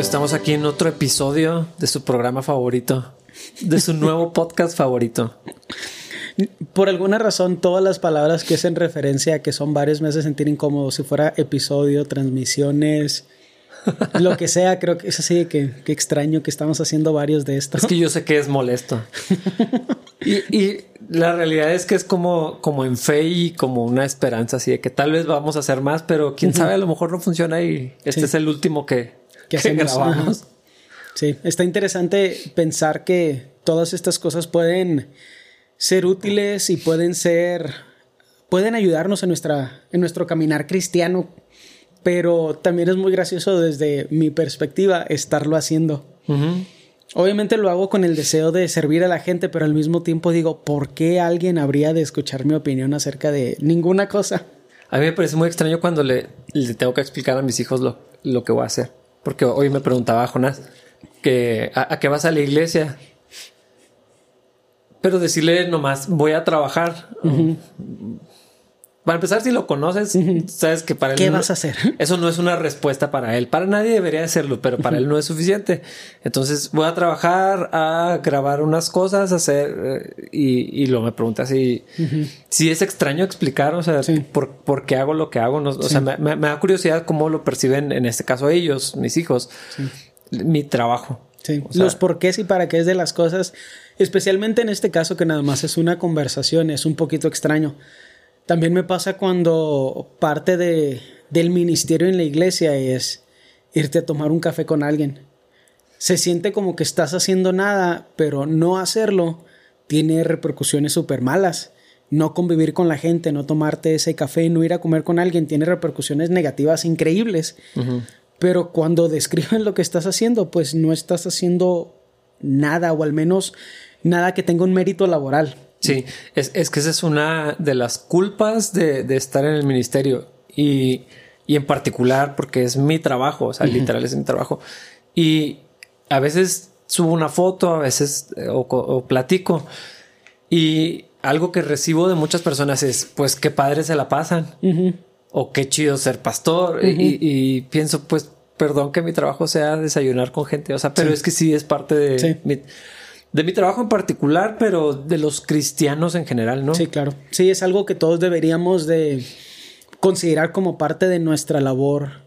pues estamos aquí en otro episodio de su programa favorito, de su nuevo podcast favorito. Por alguna razón, todas las palabras que hacen referencia a que son varios me hacen sentir incómodo. Si fuera episodio, transmisiones, lo que sea, creo que es así que, que extraño que estamos haciendo varios de estos. Es que yo sé que es molesto. y, y, la realidad es que es como, como en fe y como una esperanza, así de que tal vez vamos a hacer más, pero quién sabe, a lo mejor no funciona y este Sí. es el último que, que hacemos. grabamos. Sí, está interesante pensar que todas estas cosas pueden ser útiles y pueden ser, pueden ayudarnos en, nuestra, en nuestro caminar cristiano, pero también es muy gracioso desde mi perspectiva estarlo haciendo. Obviamente lo hago con el deseo de servir a la gente, pero al mismo tiempo digo, ¿por qué alguien habría de escuchar mi opinión acerca de ninguna cosa? A mí me parece muy extraño cuando le, le tengo que explicar a mis hijos lo, lo que voy a hacer. Porque hoy me preguntaba Jonás que a, a qué vas a la iglesia. Pero decirle nomás voy a trabajar. Para empezar, si lo conoces, sabes que para él ¿Qué no- vas a hacer? Eso no es una respuesta para él. Para nadie debería serlo, pero para él no es suficiente. Entonces voy a trabajar, a grabar unas cosas, hacer eh, y, y luego me pregunta si, si es extraño explicar, o sea, Sí. por, por qué hago lo que hago. No- o sea, me, me- me da curiosidad cómo lo perciben en este caso ellos, mis hijos, mi trabajo. Sí, O sea- los porqués y para qué de las cosas, especialmente en este caso que nada más es una conversación, es un poquito extraño. También me pasa cuando parte de, del ministerio en la iglesia es irte a tomar un café con alguien. Se siente como que estás haciendo nada, pero no hacerlo tiene repercusiones súper malas. No convivir con la gente, no tomarte ese café, no ir a comer con alguien, tiene repercusiones negativas increíbles. Pero cuando describen lo que estás haciendo, pues no estás haciendo nada, o al menos nada que tenga un mérito laboral. Sí, es, es que esa es una de las culpas de, de estar en el ministerio y, y en particular porque es mi trabajo, o sea, literal es mi trabajo. Y a veces subo una foto, a veces eh, o, co- o platico y algo que recibo de muchas personas es, pues qué padre se la pasan o qué chido ser pastor y, y- y pienso, pues perdón que mi trabajo sea desayunar con gente, o sea, pero Sí. es que sí es parte de Sí. mi, de mi trabajo en particular, pero de los cristianos en general, ¿no? Sí, claro. Sí, es algo que todos deberíamos de considerar como parte de nuestra labor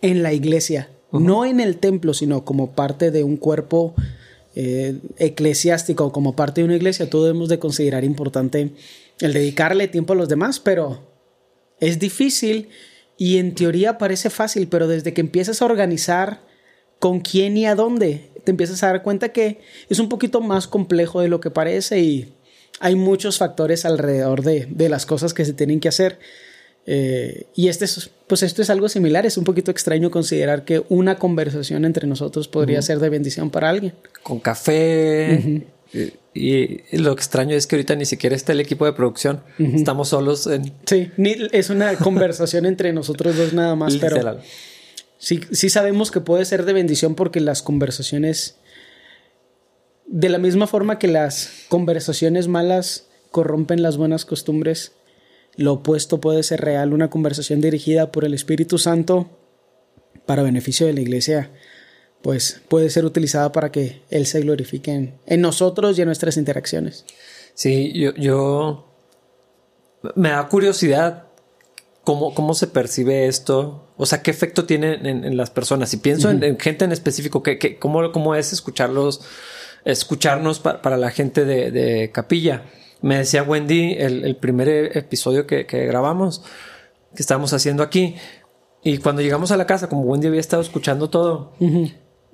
en la iglesia. No en el templo, sino como parte de un cuerpo eh, eclesiástico, como parte de una iglesia. Todos debemos de considerar importante el dedicarle tiempo a los demás, pero es difícil y en teoría parece fácil, pero desde que empiezas a organizar con quién y a dónde, te empiezas a dar cuenta que es un poquito más complejo de lo que parece y hay muchos factores alrededor de, de las cosas que se tienen que hacer. Eh, y este es, pues esto es algo similar, es un poquito extraño considerar que una conversación entre nosotros podría ser de bendición para alguien. Con café. y, y lo extraño es que ahorita ni siquiera está el equipo de producción. Estamos solos en Sí, es una conversación entre nosotros dos nada más, pero. Sí, sí sabemos que puede ser de bendición porque las conversaciones, de la misma forma que las conversaciones malas corrompen las buenas costumbres, lo opuesto puede ser real, una conversación dirigida por el Espíritu Santo para beneficio de la iglesia, pues puede ser utilizada para que Él se glorifique en, nosotros y en nuestras interacciones. Sí, yo, yo me da curiosidad cómo, cómo se percibe esto. O sea, qué efecto tiene en, en las personas. Si pienso en, en gente en específico, ¿qué, qué- cómo, cómo es escucharlos, escucharnos pa- para la gente de, de capilla. Me decía Wendy el, el primer episodio que, que grabamos, que estábamos haciendo aquí. Y cuando llegamos a la casa, como Wendy había estado escuchando todo,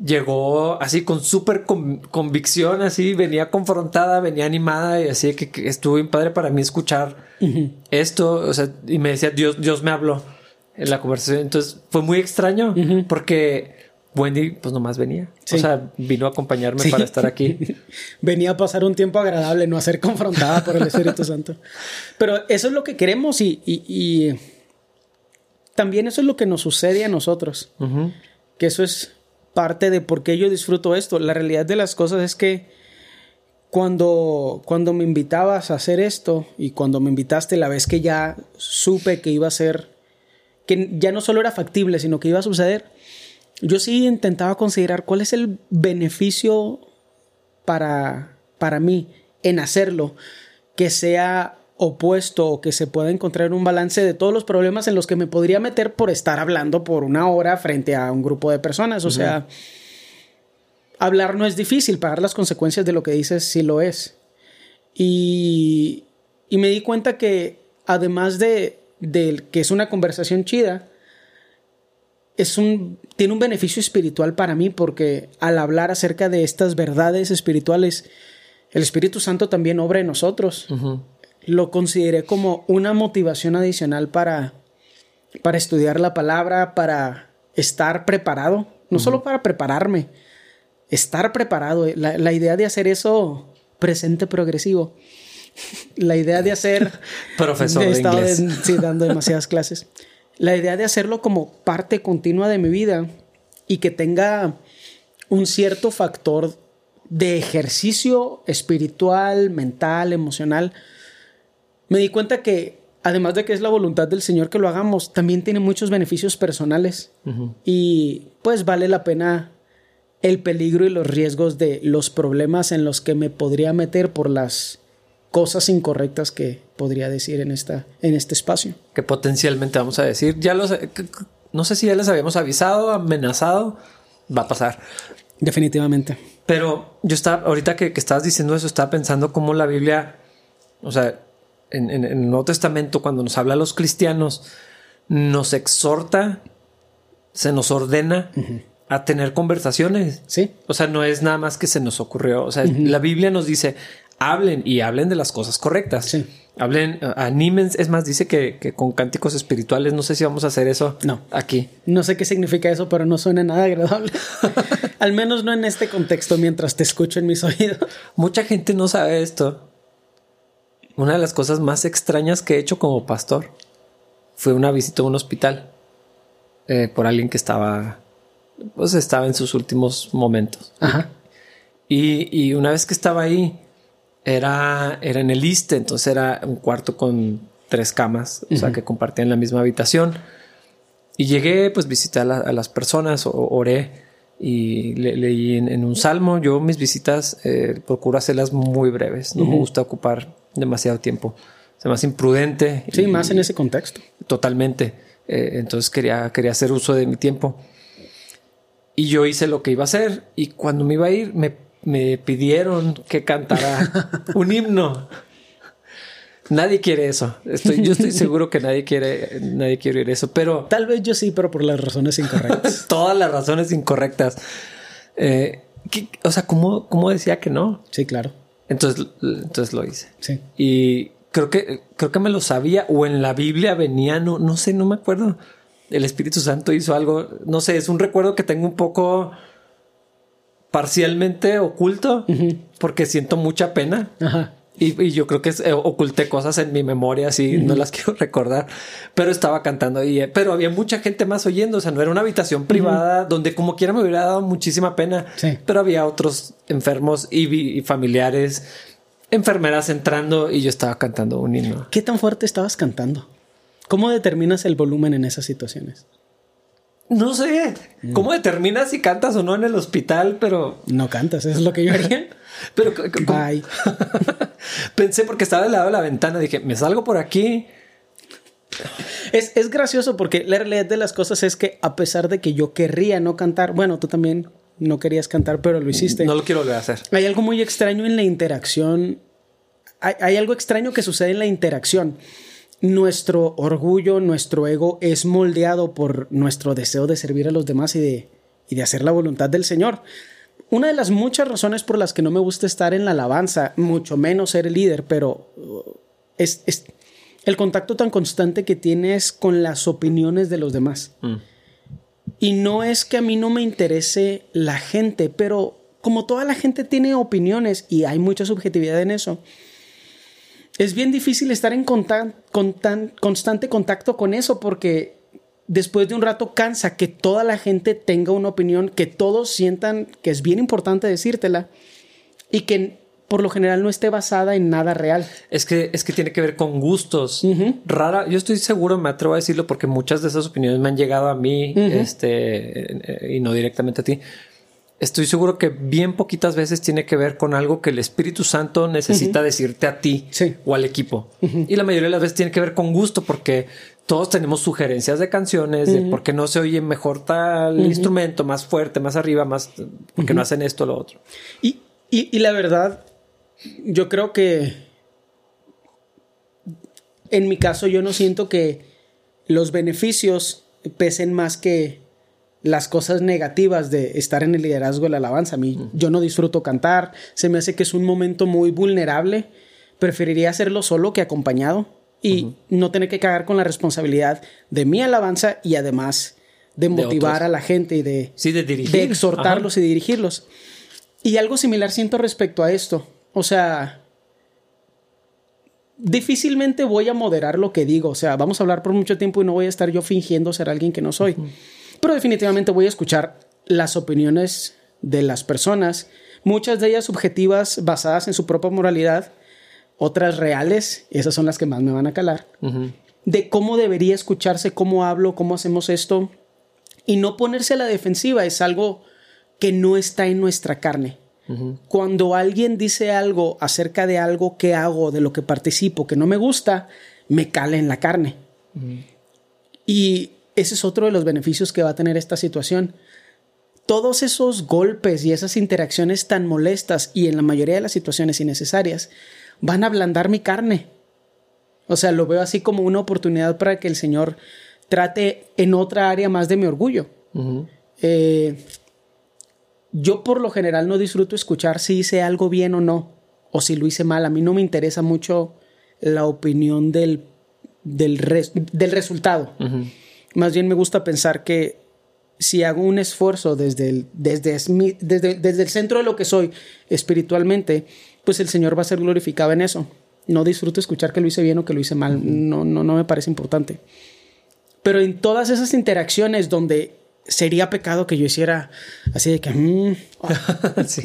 llegó así con súper con- convicción, así venía confrontada, venía animada y así que, que estuvo bien padre para mí escuchar esto, o sea, y me decía, Dios, Dios me habló en la conversación, entonces fue muy extraño porque Wendy pues nomás venía, Sí. o sea, vino a acompañarme Sí. para estar aquí. Venía a pasar un tiempo agradable, no a ser confrontada por el Espíritu Santo. Pero eso es lo que queremos y, y- y también eso es lo que nos sucede a nosotros. Que eso es parte de por qué yo disfruto esto. La realidad de las cosas es que cuando, cuando me invitabas a hacer esto y cuando me invitaste la vez que ya supe que iba a ser, que ya no solo era factible, sino que iba a suceder, yo sí intentaba considerar cuál es el beneficio para, para mí en hacerlo, que sea opuesto o que se pueda encontrar un balance de todos los problemas en los que me podría meter por estar hablando por una hora frente a un grupo de personas. O sea, hablar no es difícil, pagar las consecuencias de lo que dices sí lo es. Y, y me di cuenta que además de, de que es una conversación chida, es un, tiene un beneficio espiritual para mí porque al hablar acerca de estas verdades espirituales, el Espíritu Santo también obra en nosotros. Lo consideré como una motivación adicional para, para estudiar la palabra, para estar preparado, no solo para prepararme, estar preparado. La, la, idea de hacer eso presente progresivo. La idea de hacer... Profesor de, inglés. sí, dando demasiadas clases la idea de hacerlo como parte continua de mi vida y que tenga un cierto factor de ejercicio espiritual, mental, emocional, me di cuenta que además de que es la voluntad del Señor que lo hagamos, también tiene muchos beneficios personales y pues vale la pena el peligro y los riesgos de los problemas en los que me podría meter por las cosas incorrectas que podría decir en, esta, en este espacio. Que potencialmente vamos a decir. Ya los, no sé si ya les habíamos avisado, amenazado, va a pasar. Definitivamente. Pero yo estaba, ahorita que, que estabas diciendo eso, estaba pensando cómo la Biblia, o sea, en, en, el Nuevo Testamento, cuando nos habla a los cristianos, nos exhorta, se nos ordena a tener conversaciones. Sí. O sea, no es nada más que se nos ocurrió. O sea, la Biblia nos dice, hablen y hablen de las cosas correctas. Sí. Hablen, animen. Es más, dice que, con cánticos espirituales, no sé si vamos a hacer eso. No. Aquí. No sé qué significa eso, pero no suena nada agradable. Al menos no en este contexto mientras te escucho en mis oídos. Mucha gente no sabe esto. Una de las cosas más extrañas que he hecho como pastor fue una visita a un hospital eh, por alguien que estaba, pues estaba en sus últimos momentos. Ajá. Y, y una vez que estaba ahí, era, era en el ISTE, entonces era un cuarto con tres camas, o sea, que compartían la misma habitación. Y llegué, pues visité a, las personas, oré y leí en, un salmo. Yo mis visitas eh, procuro hacerlas muy breves, no me gusta ocupar demasiado tiempo. Es más imprudente. Sí, más en ese contexto. Totalmente. Eh, entonces quería, quería hacer uso de mi tiempo. Y yo hice lo que iba a hacer y cuando me iba a ir me me pidieron que cantara un himno. Nadie quiere eso. Estoy, yo estoy seguro que nadie quiere, nadie quiere oír eso, pero tal vez yo sí, pero por las razones incorrectas. Todas las razones incorrectas. Eh, o sea, ¿cómo, ¿cómo, decía que no? Sí, claro. Entonces, entonces lo hice. Sí. Y creo que, creo que me lo sabía o en la Biblia venía, no, no sé, no me acuerdo. El Espíritu Santo hizo algo, no sé, es un recuerdo que tengo un poco parcialmente oculto porque siento mucha pena. Y, yo creo que eh, oculté cosas en mi memoria, así no las quiero recordar, pero estaba cantando y, eh, pero había mucha gente más oyendo. O sea, no era una habitación privada donde, como quiera, me hubiera dado muchísima pena, pero había otros enfermos y, familiares, enfermeras entrando y yo estaba cantando un himno. ¿Qué tan fuerte estabas cantando? ¿Cómo determinas el volumen en esas situaciones? No sé cómo determinas si cantas o no en el hospital, pero. No cantas, eso es lo que yo haría. pero. Bye. Pensé porque estaba del lado de la ventana, dije, me salgo por aquí. Es, es, gracioso porque la realidad de las cosas es que, a pesar de que yo querría no cantar, bueno, tú también no querías cantar, pero lo hiciste. No lo quiero volver a hacer. Hay algo muy extraño en la interacción. Hay, hay algo extraño que sucede en la interacción nuestro orgullo, nuestro ego es moldeado por nuestro deseo de servir a los demás y de, y de hacer la voluntad del Señor. Una de las muchas razones por las que no me gusta estar en la alabanza, mucho menos ser el líder, pero uh, es, es el contacto tan constante que tienes con las opiniones de los demás. Mm. Y no es que a mí no me interese la gente, pero como toda la gente tiene opiniones y hay mucha subjetividad en eso, es bien difícil estar en constante contacto con eso porque después de un rato cansa que toda la gente tenga una opinión, que todos sientan que es bien importante decírtela y que por lo general no esté basada en nada real. Es que, es que tiene que ver con gustos. Rara, yo estoy seguro, me atrevo a decirlo porque muchas de esas opiniones me han llegado a mí, este, y no directamente a ti. Estoy seguro que bien poquitas veces tiene que ver con algo que el Espíritu Santo necesita decirte a ti o al equipo. Y la mayoría de las veces tiene que ver con gusto porque todos tenemos sugerencias de canciones, de por qué no se oye mejor tal instrumento, más fuerte, más arriba, más, porque no hacen esto o lo otro. Y, y la verdad, yo creo que en mi caso yo no siento que los beneficios pesen más que las cosas negativas de estar en el liderazgo de la alabanza. A mí yo no disfruto cantar, se me hace que es un momento muy vulnerable, preferiría hacerlo solo que acompañado y no tener que cagar con la responsabilidad de mi alabanza y además de motivar a la gente y de, de, exhortarlos y dirigirlos. Y algo similar siento respecto a esto. O sea, difícilmente voy a moderar lo que digo. O sea, vamos a hablar por mucho tiempo y no voy a estar yo fingiendo ser alguien que no soy. Pero definitivamente voy a escuchar las opiniones de las personas, muchas de ellas subjetivas basadas en su propia moralidad, otras reales, esas son las que más me van a calar, de cómo debería escucharse, cómo hablo, cómo hacemos esto. Y no ponerse a la defensiva es algo que no está en nuestra carne. Cuando alguien dice algo acerca de algo que hago, de lo que participo, que no me gusta, me cala en la carne. Y ese es otro de los beneficios que va a tener esta situación. Todos esos golpes y esas interacciones tan molestas y en la mayoría de las situaciones innecesarias van a ablandar mi carne. O sea, lo veo así como una oportunidad para que el Señor trate en otra área más de mi orgullo yo por lo general no disfruto escuchar si hice algo bien o no, o si lo hice mal. A mí no me interesa mucho la opinión del, del, del resultado. Más bien me gusta pensar que si hago un esfuerzo desde el, desde, desde, desde el centro de lo que soy espiritualmente, pues el Señor va a ser glorificado en eso. No disfruto escuchar que lo hice bien o que lo hice mal. No, no, no me parece importante. Pero en todas esas interacciones donde sería pecado que yo hiciera así de que mm,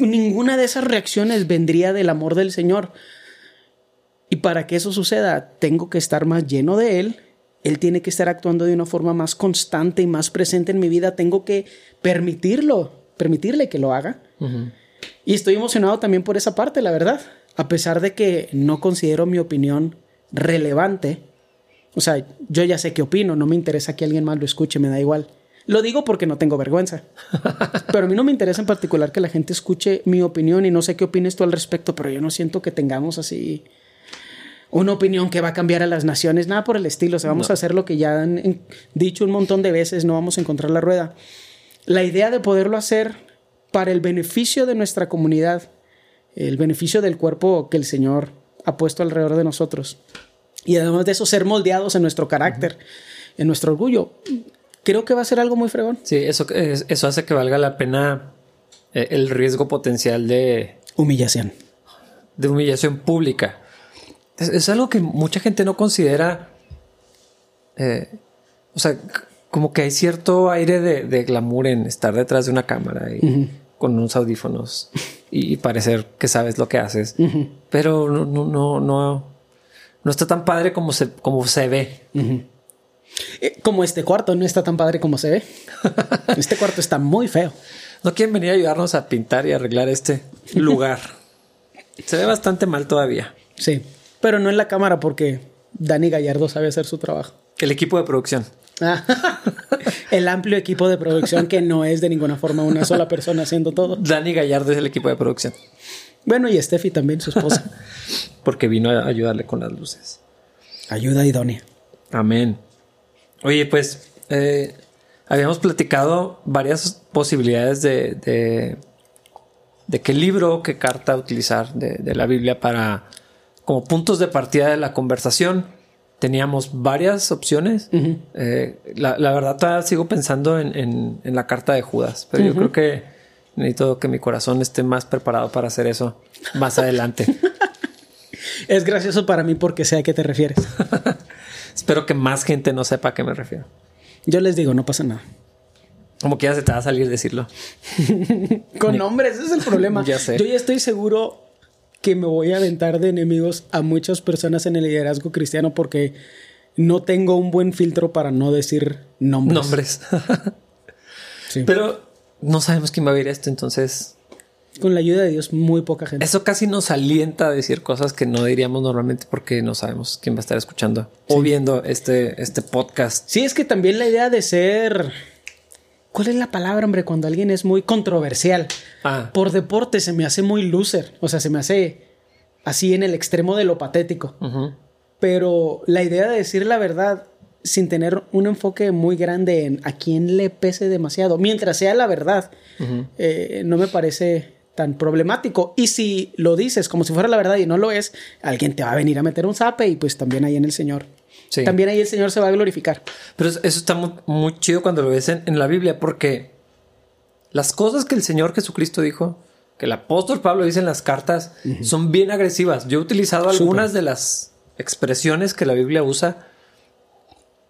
ninguna de esas reacciones vendría del amor del Señor. Y para que eso suceda, tengo que estar más lleno de Él. Él tiene que estar actuando de una forma más constante y más presente en mi vida. Tengo que permitirlo, permitirle que lo haga. Y estoy emocionado también por esa parte, la verdad. A pesar de que no considero mi opinión relevante. O sea, yo ya sé qué opino, no me interesa que alguien más lo escuche, me da igual. Lo digo porque no tengo vergüenza. Pero a mí no me interesa en particular que la gente escuche mi opinión y no sé qué opines tú al respecto, pero yo no siento que tengamos así una opinión que va a cambiar a las naciones, nada por el estilo. O sea, vamos a hacer lo que ya han dicho un montón de veces, no vamos a encontrar la rueda. La idea de poderlo hacer para el beneficio de nuestra comunidad, el beneficio del cuerpo que el Señor ha puesto alrededor de nosotros. Y además de eso, ser moldeados en nuestro carácter, en nuestro orgullo creo que va a ser algo muy fregón. Sí, eso, eso hace que valga la pena eh, el riesgo potencial de... Humillación. De humillación pública. Es, algo que mucha gente no considera... Eh, o sea, como que hay cierto aire de, glamour en estar detrás de una cámara y con unos audífonos y, parecer que sabes lo que haces. Pero no, no, no, no, no está tan padre como se, como se ve. Eh, como este cuarto no está tan padre como se ve. Este cuarto está muy feo. ¿No quieren venir a ayudarnos a pintar y arreglar este lugar? se ve bastante mal todavía. Sí, pero no en la cámara porque Dani Gallardo sabe hacer su trabajo. El equipo de producción. el amplio equipo de producción que no es de ninguna forma una sola persona haciendo todo. Dani Gallardo es el equipo de producción. Bueno, y Steffi también, su esposa. porque vino a ayudarle con las luces. Ayuda idónea. Amén. Oye, pues eh, habíamos platicado varias posibilidades de, de, qué libro, qué carta utilizar de, la Biblia para como puntos de partida de la conversación. Teníamos varias opciones. Eh, la, verdad, todavía sigo pensando en, la carta de Judas, pero yo creo que necesito que mi corazón esté más preparado para hacer eso más adelante. es gracioso para mí porque sé a qué te refieres. Espero que más gente no sepa a qué me refiero. Yo les digo, no pasa nada. Como que ya se te va a salir decirlo. Con nombres, ese es el problema. ya sé. Yo ya estoy seguro que me voy a aventar de enemigos a muchas personas en el liderazgo cristiano porque no tengo un buen filtro para no decir nombres. Nombres. Pero no sabemos quién va a ver esto, entonces. Con la ayuda de Dios, muy poca gente. Eso casi nos alienta a decir cosas que no diríamos normalmente porque no sabemos quién va a estar escuchando o viendo este, este podcast. Sí, es que también la idea de ser. ¿Cuál es la palabra, hombre? Cuando alguien es muy controversial. Ah. Por deporte se me hace muy loser. O sea, se me hace así en el extremo de lo patético. Pero la idea de decir la verdad sin tener un enfoque muy grande en a quién le pese demasiado, mientras sea la verdad, eh, no me parece tan problemático. Y si lo dices como si fuera la verdad y no lo es, alguien te va a venir a meter un zape y pues también ahí en el Señor. También ahí el Señor se va a glorificar. Pero eso está muy, chido cuando lo ves en, la Biblia porque las cosas que el Señor Jesucristo dijo, que el apóstol Pablo dice en las cartas, son bien agresivas. Yo he utilizado algunas de las expresiones que la Biblia usa.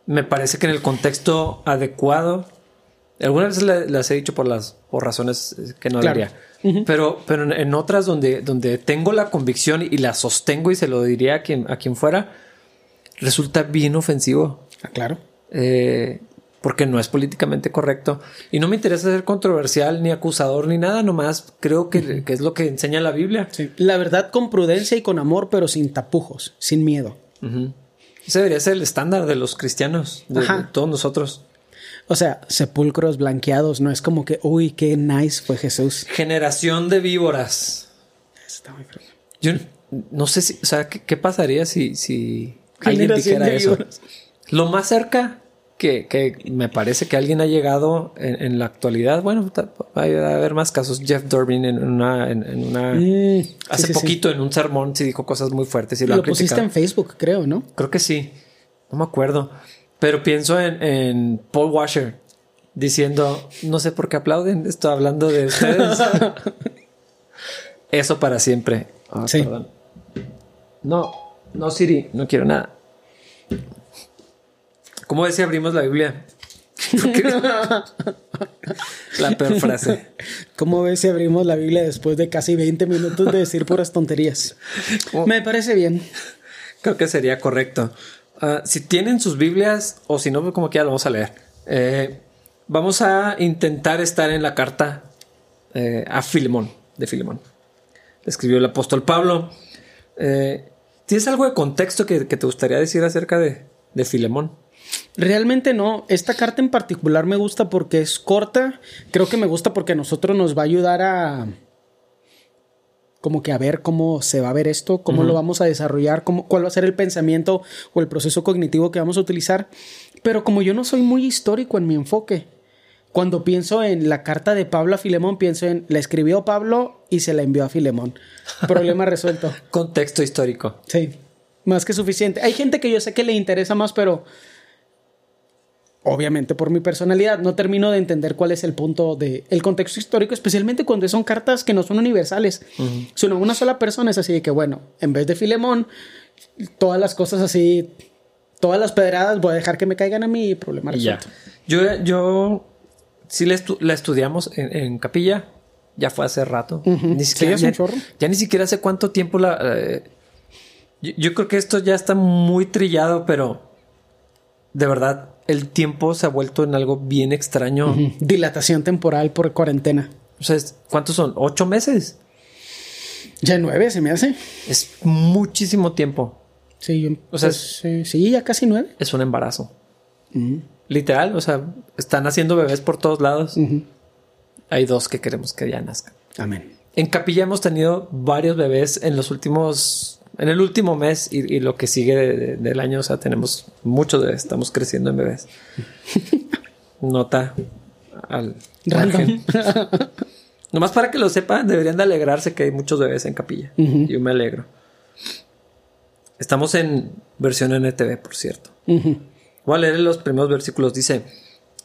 Me parece que en el contexto adecuado, algunas veces las he dicho por las por razones que no diría, pero, pero en, otras donde, donde tengo la convicción y la sostengo y se lo diría a quien, a quien fuera, resulta bien ofensivo. Ah, claro. Eh, porque no es políticamente correcto. Y no me interesa ser controversial, ni acusador, ni nada, nomás creo que, es lo que enseña la Biblia. La verdad con prudencia y con amor, pero sin tapujos, sin miedo. Ese debería ser el estándar de los cristianos, de, todos nosotros. O sea, sepulcros blanqueados, no es como que, uy, qué nice fue Jesús. Generación de víboras. Está muy Yo no sé si, o sea, ¿qué, pasaría si, si alguien dijera eso? Lo más cerca que, me parece que alguien ha llegado en, la actualidad. Bueno, va a haber más casos. Jeff Durbin en una, en, una mm, hace poquito en un sermón se dijo cosas muy fuertes y lo, lo pusiste en Facebook, creo, ¿no? Creo que sí. No me acuerdo. Pero pienso en, Paul Washer diciendo, no sé por qué aplauden, estoy hablando de ustedes. Eso para siempre. Ah, sí. No, no, Siri, no quiero nada. ¿Cómo ves si abrimos la Biblia? la peor frase. ¿Cómo ves si abrimos la Biblia después de casi 20 minutos de decir puras tonterías? Me parece bien. Creo que sería correcto. Ah, si tienen sus Biblias, o si no, como que ya lo vamos a leer. Eh, vamos a intentar estar en la carta eh, a Filemón, de Filemón. Escribió el apóstol Pablo. Eh, ¿Tienes algo de contexto que, te gustaría decir acerca de, de Filemón? Realmente no. Esta carta en particular me gusta porque es corta. Creo que me gusta porque a nosotros nos va a ayudar a. como que a ver cómo se va a ver esto, cómo lo vamos a desarrollar, cómo, cuál va a ser el pensamiento o el proceso cognitivo que vamos a utilizar. Pero como yo no soy muy histórico en mi enfoque, cuando pienso en la carta de Pablo a Filemón, pienso en la escribió Pablo y se la envió a Filemón. Problema resuelto. Contexto histórico. Sí, más que suficiente. Hay gente que yo sé que le interesa más, pero obviamente por mi personalidad, no termino de entender cuál es el punto de el contexto histórico, especialmente cuando son cartas que no son universales, sino una sola persona es así de que, bueno, en vez de Filemón, todas las cosas así, todas las pedradas voy a dejar que me caigan a mí y problema resuelto. Yo, yo sí la, estudiamos en, capilla, ya fue hace rato. ni siquiera, ya, ni siquiera sé cuánto tiempo la... Eh, yo creo que esto ya está muy trillado, pero de verdad el tiempo se ha vuelto en algo bien extraño. Dilatación temporal por cuarentena. O sea, ¿cuántos son? ¿Ocho meses? Ya nueve se me hace. Es muchísimo tiempo. Sí, o sea, pues, sí, ya casi nueve. Es un embarazo. Literal, o sea, están haciendo bebés por todos lados. Hay dos que queremos que ya nazcan. Amén. En Capilla hemos tenido varios bebés en los últimos en el último mes y, lo que sigue del año, o sea, tenemos muchos bebés, estamos creciendo en bebés. Nota al margen. Nomás para que lo sepan, deberían de alegrarse que hay muchos bebés en capilla. Yo me alegro. Estamos en versión NTV, por cierto. Voy a leer los primeros versículos. Dice,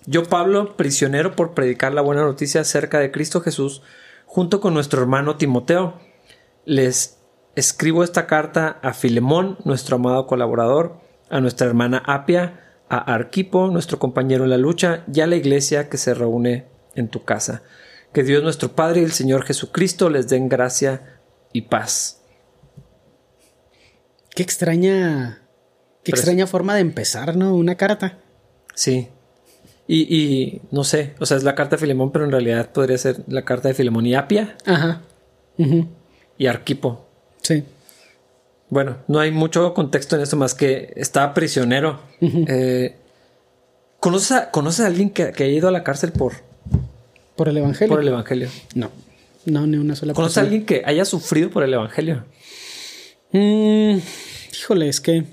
yo Pablo, prisionero por predicar la buena noticia acerca de Cristo Jesús, junto con nuestro hermano Timoteo, les escribo esta carta a Filemón, nuestro amado colaborador, a nuestra hermana Apia, a Arquipo, nuestro compañero en la lucha, y a la iglesia que se reúne en tu casa. Que Dios nuestro Padre y el Señor Jesucristo les den gracia y paz. Qué extraña. Qué Pero es- extraña forma de empezar, ¿no? Una carta. Sí. Y, y no sé, o sea, es la carta de Filemón, pero en realidad podría ser la carta de Filemón y Apia Ajá. Ujú. y Arquipo. Sí. Bueno, no hay mucho contexto en esto más que está prisionero. Eh, ¿conoces, a, conoces a alguien que, que haya ido a la cárcel por, ¿Por el evangelio? por el Evangelio? No. No, ni una sola ¿Conoces a alguien que haya sufrido por el Evangelio? Mm, híjole, es que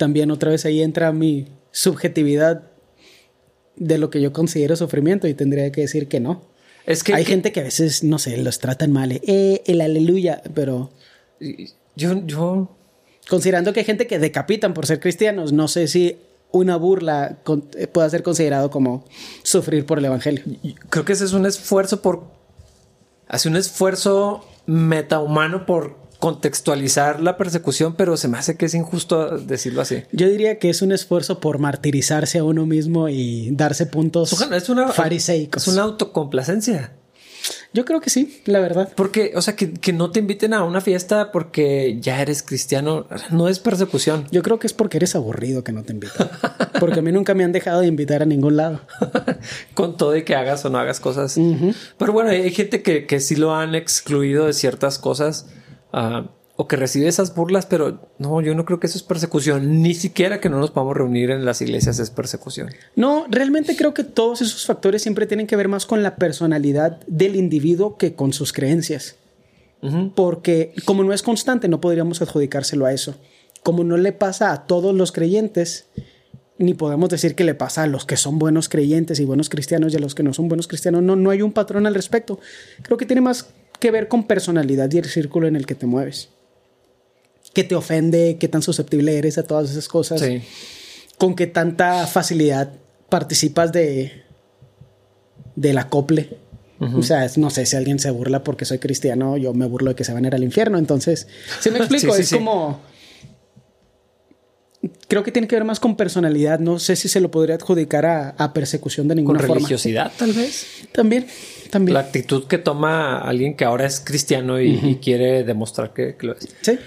también otra vez ahí entra mi subjetividad de lo que yo considero sufrimiento y tendría que decir que no. Es que Hay que- gente que a veces, no sé, los tratan mal. Eh, el aleluya, pero yo, yo considerando que hay gente que decapitan por ser cristianos, no sé si una burla con- eh, pueda ser considerado como sufrir por el evangelio. creo que ese es un esfuerzo por. Hace un esfuerzo metahumano por contextualizar la persecución, pero se me hace que es injusto decirlo así. Yo diría que es un esfuerzo por martirizarse a uno mismo y darse puntos Es una, fariseicos. es una autocomplacencia. Yo creo que sí, la verdad. Porque, o sea, que, que no te inviten a una fiesta porque ya eres cristiano no es persecución. Yo creo que es porque eres aburrido que no te invitan. Porque a mí nunca me han dejado de invitar a ningún lado. Con todo y que hagas o no hagas cosas. Pero bueno, hay gente que, que sí lo han excluido de ciertas cosas ah, o que recibe esas burlas, pero no, yo no creo que eso es persecución. Ni siquiera que no nos podamos reunir en las iglesias es persecución. No, realmente creo que todos esos factores siempre tienen que ver más con la personalidad del individuo que con sus creencias. Porque como no es constante, no podríamos adjudicárselo a eso. Como no le pasa a todos los creyentes, ni podemos decir que le pasa a los que son buenos creyentes y buenos cristianos y a los que no son buenos cristianos. No, no hay un patrón al respecto. Creo que tiene más que ver con personalidad y el círculo en el que te mueves. ¿Qué te ofende? ¿Qué tan susceptible eres a todas esas cosas? Sí. con qué tanta facilidad participas de del acople. O sea, no sé si alguien se burla porque soy cristiano, yo me burlo de que se van a ir al infierno. Entonces, si me explico, Sí, es como. Creo que tiene que ver más con personalidad. No sé si se lo podría adjudicar a, a persecución de Con ninguna forma. religiosidad, tal vez. También, también. La actitud que toma alguien que ahora es cristiano y, y quiere demostrar que, que lo es. Sí.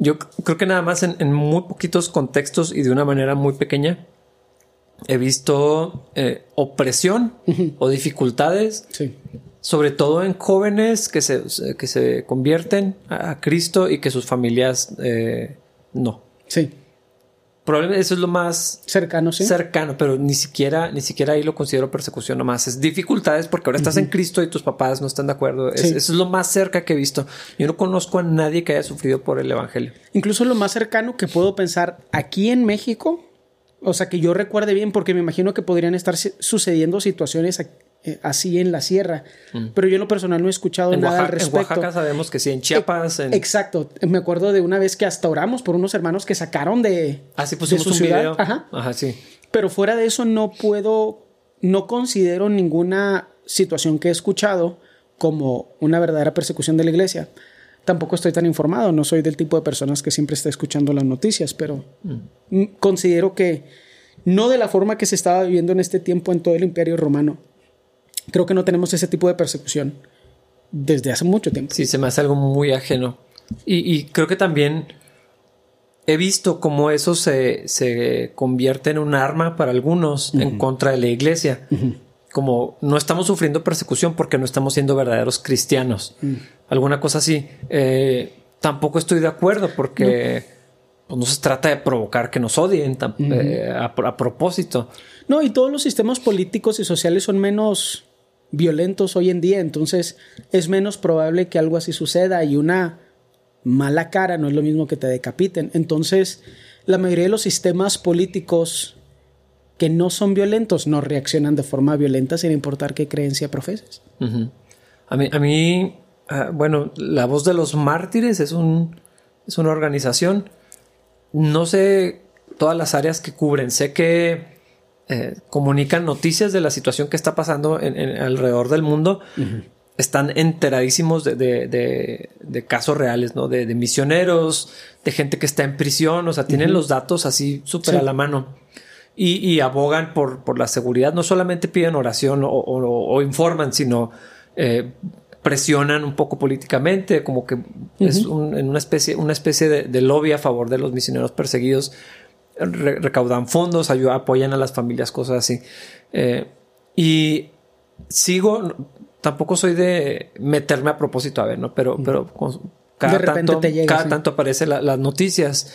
Yo creo que nada más en, en muy poquitos contextos y de una manera muy pequeña he visto eh, opresión o dificultades, Sí. sobre todo en jóvenes que se, que se convierten a, a Cristo y que sus familias eh, no. Sí. Probablemente eso es lo más Cercano, sí. cercano, pero ni siquiera, ni siquiera ahí lo considero persecución nomás. Es dificultades porque ahora estás en Cristo y tus papás no están de acuerdo. Es- Sí. eso es lo más cerca que he visto. Yo no conozco a nadie que haya sufrido por el Evangelio. Incluso lo más cercano que puedo pensar aquí en México, o sea, que yo recuerde bien, porque me imagino que podrían estar sucediendo situaciones eh, así en la sierra, pero yo en lo personal no he escuchado Mm. En nada al Oaxaca, en respecto. Oaxaca sabemos que sí, en Chiapas, en... Exacto. Me acuerdo de una vez que hasta oramos por unos hermanos que sacaron de, Ah, sí, de pusimos su un ciudad. video. Ajá. Ajá, sí. Pero fuera de eso no puedo, no considero ninguna situación que he escuchado como una verdadera persecución de la iglesia. Tampoco estoy tan informado, no soy del tipo de personas que siempre está escuchando las noticias, pero mm, considero que no de la forma que se estaba viviendo en este tiempo en todo el imperio romano. Creo que no tenemos ese tipo de persecución desde hace mucho tiempo. Sí, se me hace algo muy ajeno. Y, y creo que también he visto cómo eso se, se convierte en un arma para algunos en contra de la iglesia. Como no estamos sufriendo persecución porque no estamos siendo verdaderos cristianos. Alguna cosa así. Eh, tampoco estoy de acuerdo porque pues, no se trata de provocar que nos odien eh, a, a propósito. No, y todos los sistemas políticos y sociales son menos violentos hoy en día, entonces es menos probable que algo así suceda y una mala cara no es lo mismo que te decapiten. Entonces, la mayoría de los sistemas políticos que no son violentos no reaccionan de forma violenta sin importar qué creencia profeses. Ujú. A mí, a mí ah, bueno, la voz de los mártires es, un, es una organización. No sé todas las áreas que cubren. Sé que eh, comunican noticias de la situación que está pasando en, en- alrededor del mundo. Están enteradísimos de, de- de- de casos reales, ¿no? De, misioneros, de gente que está en prisión. O sea, tienen los datos así súper Sí. a la mano. Y, y abogan por, por la seguridad. No solamente piden oración o, o- o informan, sino eh, presionan un poco políticamente, como que es en una especie, una especie de, lobby a favor de los misioneros perseguidos, recaudan fondos, ayudan, apoyan a las familias, cosas así. Eh, y sigo, tampoco soy de meterme a propósito a ver, ¿no? Pero, pero cada, tanto, cada tanto aparecen las noticias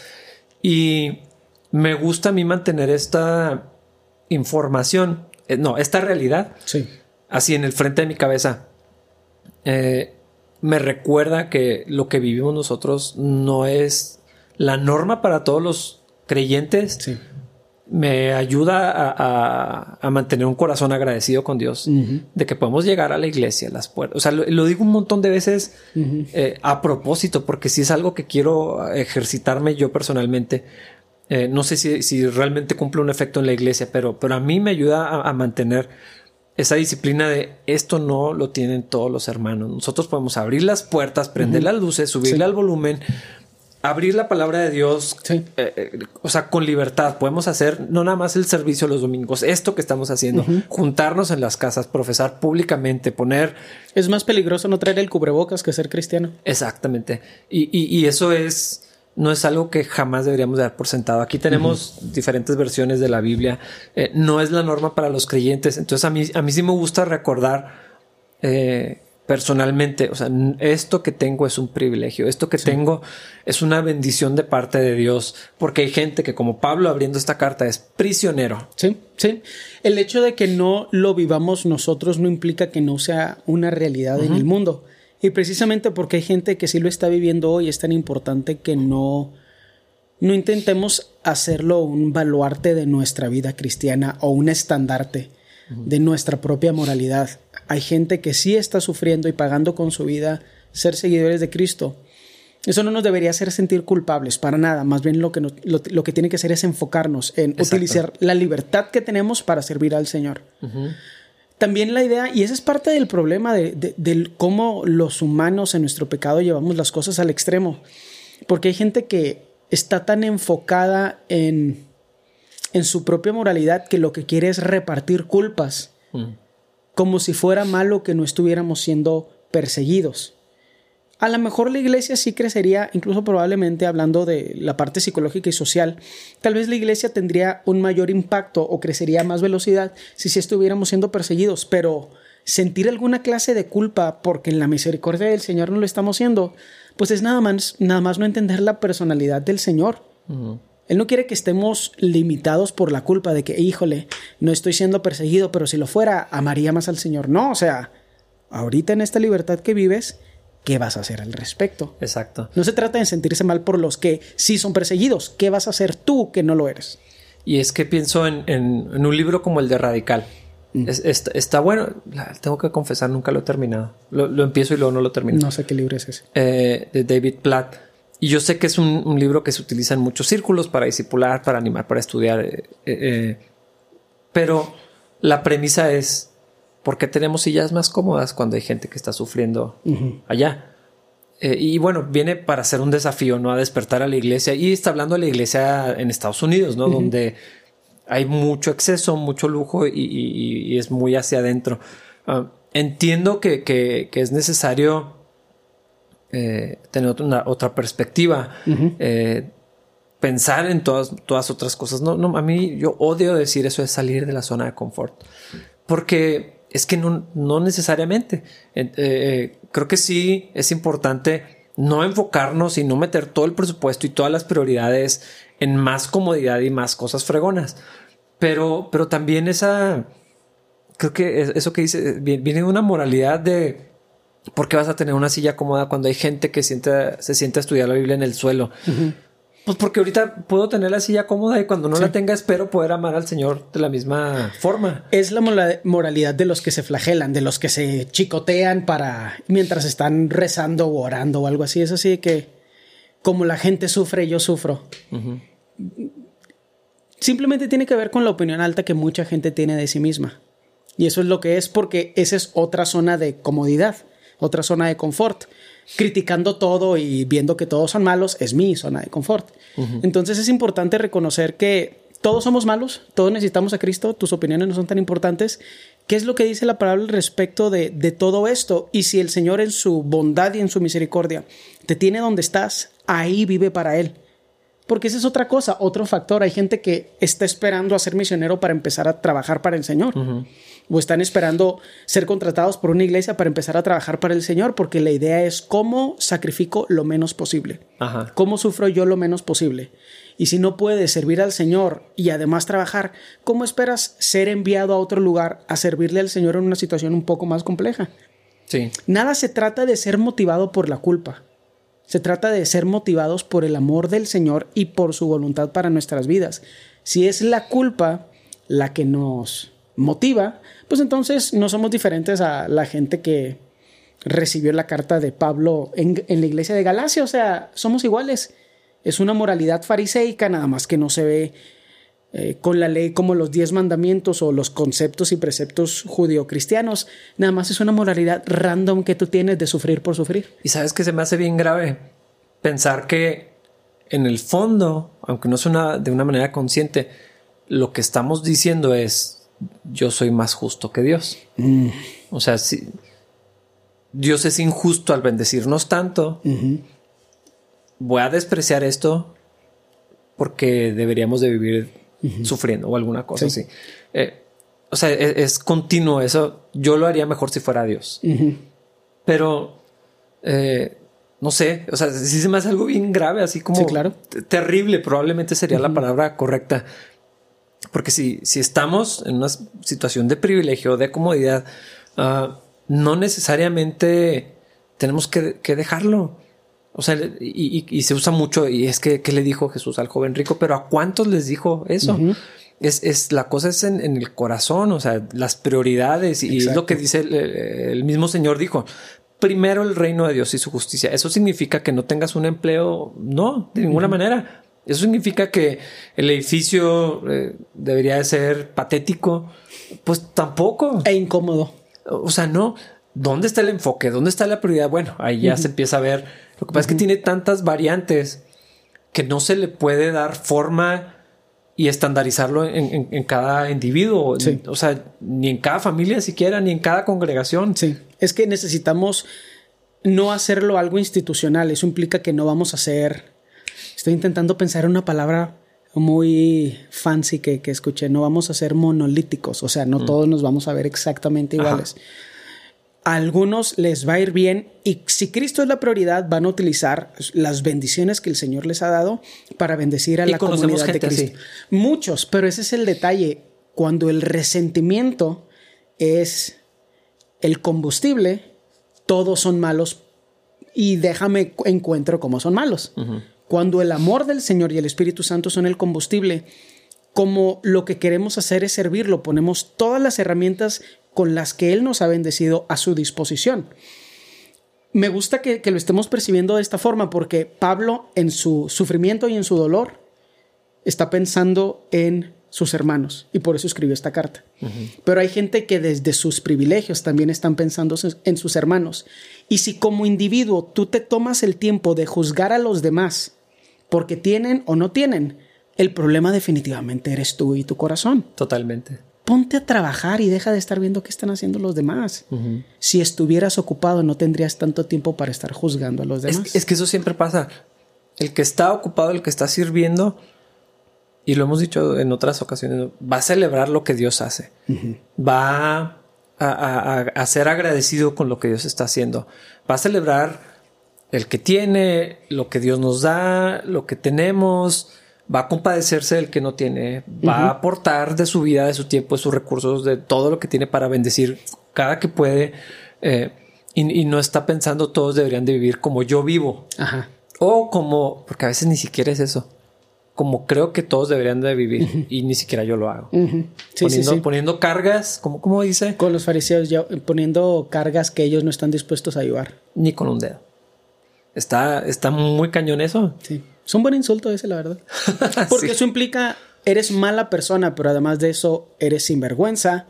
y me gusta a mí mantener esta información, eh, no, esta realidad, sí. así en el frente de mi cabeza. Eh, me recuerda que lo que vivimos nosotros no es la norma para todos los creyentes. Sí me ayuda a, mantener un corazón agradecido con Dios de que podemos llegar a la iglesia, las puertas. O sea, lo, digo un montón de veces eh, a propósito, porque si es algo que quiero ejercitarme yo personalmente. Eh, no sé si, realmente cumple un efecto en la iglesia, pero, pero a mí me ayuda a, mantener esa disciplina de esto no lo tienen todos los hermanos. Nosotros podemos abrir las puertas, prender las luces, subirle al volumen, abrir la palabra de Dios, eh, eh, o sea, con libertad. Podemos hacer no nada más el servicio los domingos, esto que estamos haciendo, juntarnos en las casas, profesar públicamente, poner... Es más peligroso no traer el cubrebocas que ser cristiano. Exactamente. Y, eso es, no es algo que jamás deberíamos dar por sentado. Aquí tenemos diferentes versiones de la Biblia. Eh, no es la norma para los creyentes. Entonces a mí, a mí sí me gusta recordar personalmente, o sea, esto que tengo es un privilegio, esto que tengo es una bendición de parte de Dios, porque hay gente que como Pablo abriendo esta carta es prisionero. Sí, sí. El hecho de que no lo vivamos nosotros no implica que no sea una realidad en el mundo. Y precisamente porque hay gente que sí lo está viviendo hoy, es tan importante que no, no intentemos hacerlo un baluarte de nuestra vida cristiana o un estandarte de nuestra propia moralidad hay gente que sí está sufriendo y pagando con su vida ser seguidores de Cristo. Eso no nos debería hacer sentir culpables para nada. Más bien lo que, lo, que tiene que hacer es enfocarnos en utilizar la libertad que tenemos para servir al Señor. También la idea, y esa es parte del problema de, cómo los humanos en nuestro pecado llevamos las cosas al extremo. Porque hay gente que está tan enfocada en, en su propia moralidad que lo que quiere es repartir culpas como si fuera malo que no estuviéramos siendo perseguidos. A lo mejor la iglesia sí crecería, incluso probablemente hablando de la parte psicológica y social, tal vez la iglesia tendría un mayor impacto o crecería a más velocidad si sí estuviéramos siendo perseguidos, pero sentir alguna clase de culpa porque en la misericordia del Señor no lo estamos haciendo, pues es nada más, nada más no entender la personalidad del Señor. Él no quiere que estemos limitados por la culpa de que, híjole, no estoy siendo perseguido, pero si lo fuera, amaría más al Señor. No, o sea, ahorita en esta libertad que vives, ¿qué vas a hacer al respecto? Exacto. No se trata de sentirse mal por los que sí son perseguidos. ¿Qué vas a hacer tú que no lo eres? Y es que pienso en, un libro como el de Radical. Mm. está, bueno, tengo que confesar, nunca lo he terminado. Lo, empiezo y luego no lo termino. No sé qué libro es ese. Eh, de David Platt. Y yo sé que es un, libro que se utiliza en muchos círculos para discipular, para animar, para estudiar. Eh, eh, eh, pero la premisa es, ¿por qué tenemos sillas más cómodas cuando hay gente que está sufriendo allá? y bueno, viene para hacer un desafío, ¿no? A despertar a la iglesia. Y está hablando de la iglesia en Estados Unidos, ¿no? Donde hay mucho exceso, mucho lujo y, es muy hacia adentro. Ah, entiendo que, que, es necesario eh, tener otra, otra perspectiva, eh, pensar en todas, todas otras cosas. No, no, a mí yo odio decir eso de salir de la zona de confort, porque es que no, no necesariamente. Eh, creo que sí es importante no enfocarnos y no meter todo el presupuesto y todas las prioridades en más comodidad y más cosas fregonas. Pero, pero también esa, creo que eso que dice, viene de una moralidad de ¿Por qué vas a tener una silla cómoda cuando hay gente que siente, se siente a estudiar la Biblia en el suelo? Pues porque ahorita puedo tener la silla cómoda y cuando no la tenga espero poder amar al Señor de la misma forma. Es la moralidad de los que se flagelan, de los que se chicotean para mientras están rezando o orando o algo así. Es así que como la gente sufre, yo sufro. Simplemente tiene que ver con la opinión alta que mucha gente tiene de sí misma. Y eso es lo que es porque esa es otra zona de comodidad otra zona de confort. Criticando todo y viendo que todos son malos es mi zona de confort. Entonces es importante reconocer que todos somos malos, todos necesitamos a Cristo, tus opiniones no son tan importantes. ¿Qué es lo que dice la palabra al respecto de, de todo esto? Y si el Señor en su bondad y en su misericordia te tiene donde estás, ahí vive para Él. Porque esa es otra cosa, otro factor. Hay gente que está esperando a ser misionero para empezar a trabajar para el Señor. O están esperando ser contratados por una iglesia para empezar a trabajar para el Señor, porque la idea es cómo sacrifico lo menos posible. Cómo sufro yo lo menos posible. Y si no puedes servir al Señor y además trabajar, ¿cómo esperas ser enviado a otro lugar a servirle al Señor en una situación un poco más compleja? Sí. Nada se trata de ser motivado por la culpa. Se trata de ser motivados por el amor del Señor y por su voluntad para nuestras vidas. Si es la culpa la que nos motiva, pues entonces no somos diferentes a la gente que recibió la carta de Pablo en, la iglesia de Galacia. O sea, somos iguales. Es una moralidad fariseica, nada más que no se ve eh, con la ley como los diez mandamientos o los conceptos y preceptos judio-cristianos. Nada más es una moralidad random que tú tienes de sufrir por sufrir. Y sabes que se me hace bien grave pensar que en el fondo, aunque no suena de una manera consciente, lo que estamos diciendo es yo soy más justo que Dios. Mm. O sea, si Dios es injusto al bendecirnos tanto, voy a despreciar esto porque deberíamos de vivir sufriendo o alguna cosa así. Eh, o sea, e-, es, continuo eso. Yo lo haría mejor si fuera Dios. Pero, eh, no sé, o sea, si se me hace algo bien grave, así como claro. terrible, probablemente sería la palabra correcta. Porque si, si estamos en una situación de privilegio, de comodidad, ah, no necesariamente tenemos que, que dejarlo. O sea, y, se usa mucho, y es que, ¿qué le dijo Jesús al joven rico? Pero ¿a cuántos les dijo eso? es, la cosa es en, el corazón, o sea, las prioridades, y es lo que dice el, mismo Señor dijo. Primero el reino de Dios y su justicia. ¿Eso significa que no tengas un empleo? No, de ninguna manera. Eso significa que el edificio eh, debería de ser patético. Pues tampoco. E incómodo. O sea, no. ¿Dónde está el enfoque? ¿Dónde está la prioridad? Bueno, ahí ya se empieza a ver lo que pasa es que tiene tantas variantes que no se le puede dar forma y estandarizarlo en, cada individuo. O sea, ni en cada familia siquiera, ni en cada congregación. Sí. Es que necesitamos no hacerlo algo institucional. Eso implica que no vamos a hacer. Estoy intentando pensar en una palabra muy fancy que, escuché. No vamos a ser monolíticos. O sea, no mm. todos nos vamos a ver exactamente iguales a algunos les va a ir bien y si Cristo es la prioridad, van a utilizar las bendiciones que el Señor les ha dado para bendecir a la comunidad de Cristo. Muchos, pero ese es el detalle. Cuando el resentimiento es el combustible, todos son malos y déjame encuentro cómo son malos. Cuando el amor del Señor y el Espíritu Santo son el combustible, como lo que queremos hacer es servirlo, ponemos todas las herramientas con las que Él nos ha bendecido a su disposición. Me gusta que, lo estemos percibiendo de esta forma porque Pablo en su sufrimiento y en su dolor está pensando en sus hermanos y por eso escribió esta carta. Pero hay gente que desde sus privilegios también están pensando en sus hermanos. Y si como individuo tú te tomas el tiempo de juzgar a los demás porque tienen o no tienen, el problema definitivamente eres tú y tu corazón. Totalmente ponte a trabajar y deja de estar viendo qué están haciendo los demás. Si estuvieras ocupado, no tendrías tanto tiempo para estar juzgando a los demás. Es, que eso siempre pasa. El que está ocupado, el que está sirviendo, y lo hemos dicho en otras ocasiones, va a celebrar lo que Dios hace. Va a, ser agradecido con lo que Dios está haciendo. Va a celebrar el que tiene, lo que Dios nos da, lo que tenemos va a compadecerse del que no tiene, va a aportar de su vida, de su tiempo, de sus recursos, de todo lo que tiene para bendecir cada que puede. Eh, y, no está pensando todos deberían de vivir como yo vivo. Ajá. O como, porque a veces ni siquiera es eso. Como creo que todos deberían de vivir y ni siquiera yo lo hago. poniendo, poniendo, cargas, como, como dice. Con los fariseos, ya, poniendo cargas que ellos no están dispuestos a ayudar. Ni con un dedo. Está, está muy cañón eso. Sí. Es un buen insulto ese, la verdad. Porque eso implica, eres mala persona, pero además de eso, eres sinvergüenza,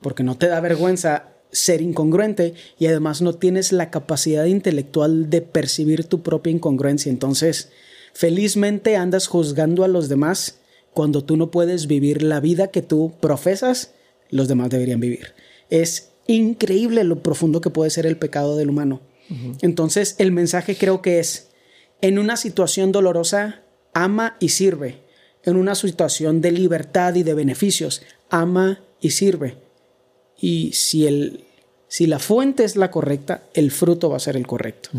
porque no te da vergüenza ser incongruente y además no tienes la capacidad intelectual de percibir tu propia incongruencia. Entonces, felizmente andas juzgando a los demás cuando tú no puedes vivir la vida que tú profesas, los demás deberían vivir. Es increíble lo profundo que puede ser el pecado del humano. Entonces, el mensaje creo que es, en una situación dolorosa, ama y sirve. En una situación de libertad y de beneficios, ama y sirve. Y si, el, si la fuente es la correcta, el fruto va a ser el correcto.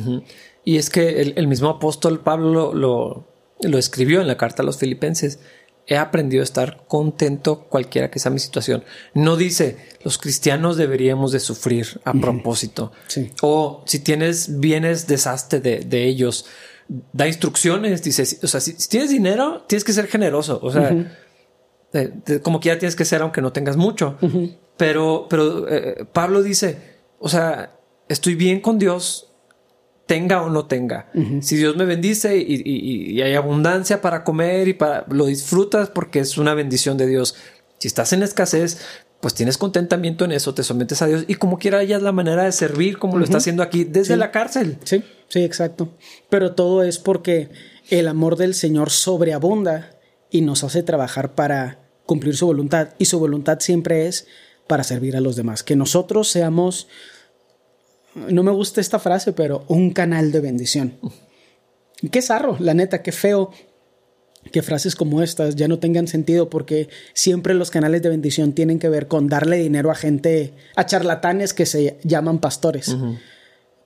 Y es que el, mismo apóstol Pablo lo, lo, escribió en la carta a los filipenses. He aprendido a estar contento cualquiera que sea mi situación. No dice, los cristianos deberíamos de sufrir a propósito. O si tienes bienes, deshazte de, de, ellos. Da instrucciones, dice, o sea, si, tienes dinero, tienes que ser generoso. O sea, como quiera tienes que ser aunque no tengas mucho. Pero, pero eh, Pablo dice, o sea, estoy bien con Dios, tenga o no tenga. Si Dios me bendice y, hay abundancia para comer y para lo disfrutas porque es una bendición de Dios. Si estás en escasez, pues tienes contentamiento en eso, te sometes a Dios y como quiera hayas la manera de servir como lo está haciendo aquí desde la cárcel. Sí, sí, exacto. Pero todo es porque el amor del Señor sobreabunda y nos hace trabajar para cumplir su voluntad y su voluntad siempre es para servir a los demás, que nosotros seamos no me gusta esta frase, pero un canal de bendición. Qué zarro, la neta, qué feo que frases como estas ya no tengan sentido porque siempre los canales de bendición tienen que ver con darle dinero a gente, a charlatanes que se llaman pastores.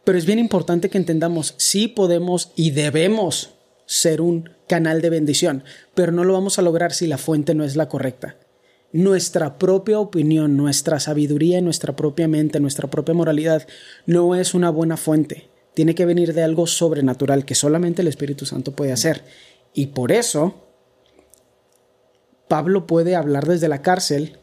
Pero es bien importante que entendamos, sí podemos y debemos ser un canal de bendición, pero no lo vamos a lograr si la fuente no es la correcta nuestra propia opinión, nuestra sabiduría, nuestra propia mente, nuestra propia moralidad no es una buena fuente. Tiene que venir de algo sobrenatural que solamente el Espíritu Santo puede hacer. Y por eso Pablo puede hablar desde la cárcel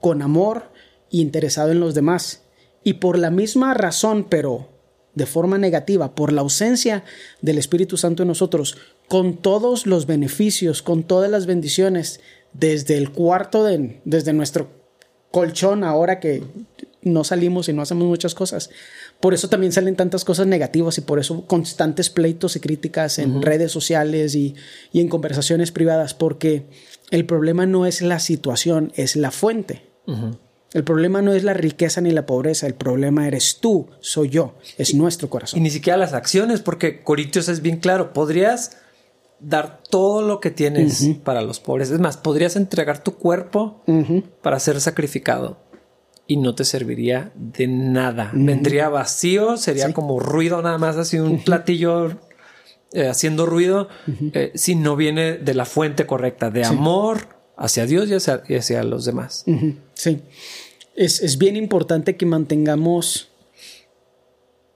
con amor e interesado en los demás. Y por la misma razón, pero de forma negativa, por la ausencia del Espíritu Santo en nosotros, con todos los beneficios, con todas las bendiciones desde el cuarto, de, desde nuestro colchón, ahora que no salimos y no hacemos muchas cosas. Por eso también salen tantas cosas negativas y por eso constantes pleitos y críticas en redes sociales y, en conversaciones privadas, porque el problema no es la situación, es la fuente. El problema no es la riqueza ni la pobreza, el problema eres tú, soy yo, es nuestro corazón. Y ni siquiera las acciones, porque Corintios es bien claro, podrías dar todo lo que tienes para los pobres. Es más, podrías entregar tu cuerpo para ser sacrificado y no te serviría de nada. Vendría vacío, sería como ruido nada más, así un platillo eh, haciendo ruido, eh, si no viene de la fuente correcta, de amor hacia Dios y hacia, los demás. Sí. Es, es bien importante que mantengamos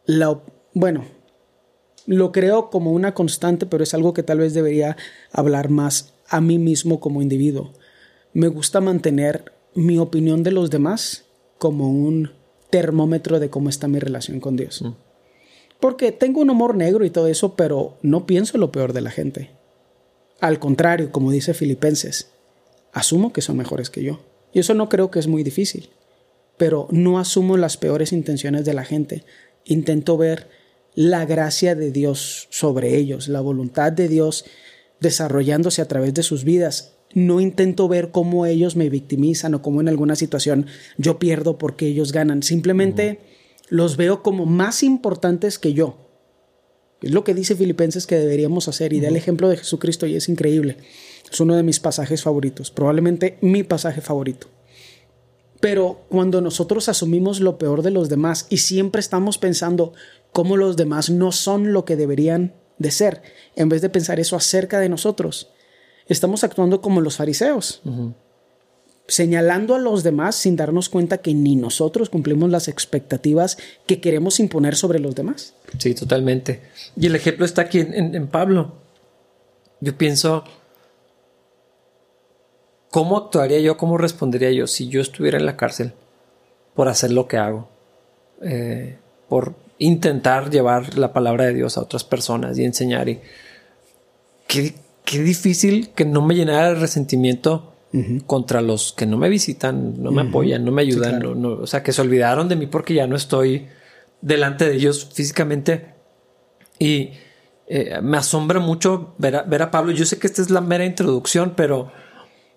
la... Bueno, lo creo como una constante, pero es algo que tal vez debería hablar más a mí mismo como individuo. Me gusta mantener mi opinión de los demás como un termómetro de cómo está mi relación con Dios. Mm. Porque tengo un humor negro y todo eso, pero no pienso lo peor de la gente. Al contrario, como dice Filipenses, asumo que son mejores que yo. Y eso no creo que es muy difícil. Pero no asumo las peores intenciones de la gente. Intento ver la gracia de Dios sobre ellos, la voluntad de Dios desarrollándose a través de sus vidas. No intento ver cómo ellos me victimizan o cómo en alguna situación yo pierdo porque ellos ganan. Simplemente los veo como más importantes que yo. Es lo que dice Filipenses que deberíamos hacer y da el ejemplo de Jesucristo y es increíble. Es uno de mis pasajes favoritos, probablemente mi pasaje favorito. Pero cuando nosotros asumimos lo peor de los demás y siempre estamos pensando cómo los demás no son lo que deberían de ser, en vez de pensar eso acerca de nosotros, estamos actuando como los fariseos, señalando a los demás sin darnos cuenta que ni nosotros cumplimos las expectativas que queremos imponer sobre los demás. Sí, totalmente. Y el ejemplo está aquí en Pablo. Yo pienso ¿Cómo actuaría yo, cómo respondería yo si yo estuviera en la cárcel por hacer lo que hago? Eh, por intentar llevar la palabra de Dios a otras personas y enseñar. Y qué, difícil que no me llenara de resentimiento contra los que no me visitan, no me apoyan, no me ayudan. o sea, que se olvidaron de mí porque ya no estoy delante de ellos físicamente. Y eh, me asombra mucho ver a, ver a Pablo. Yo sé que esta es la mera introducción, pero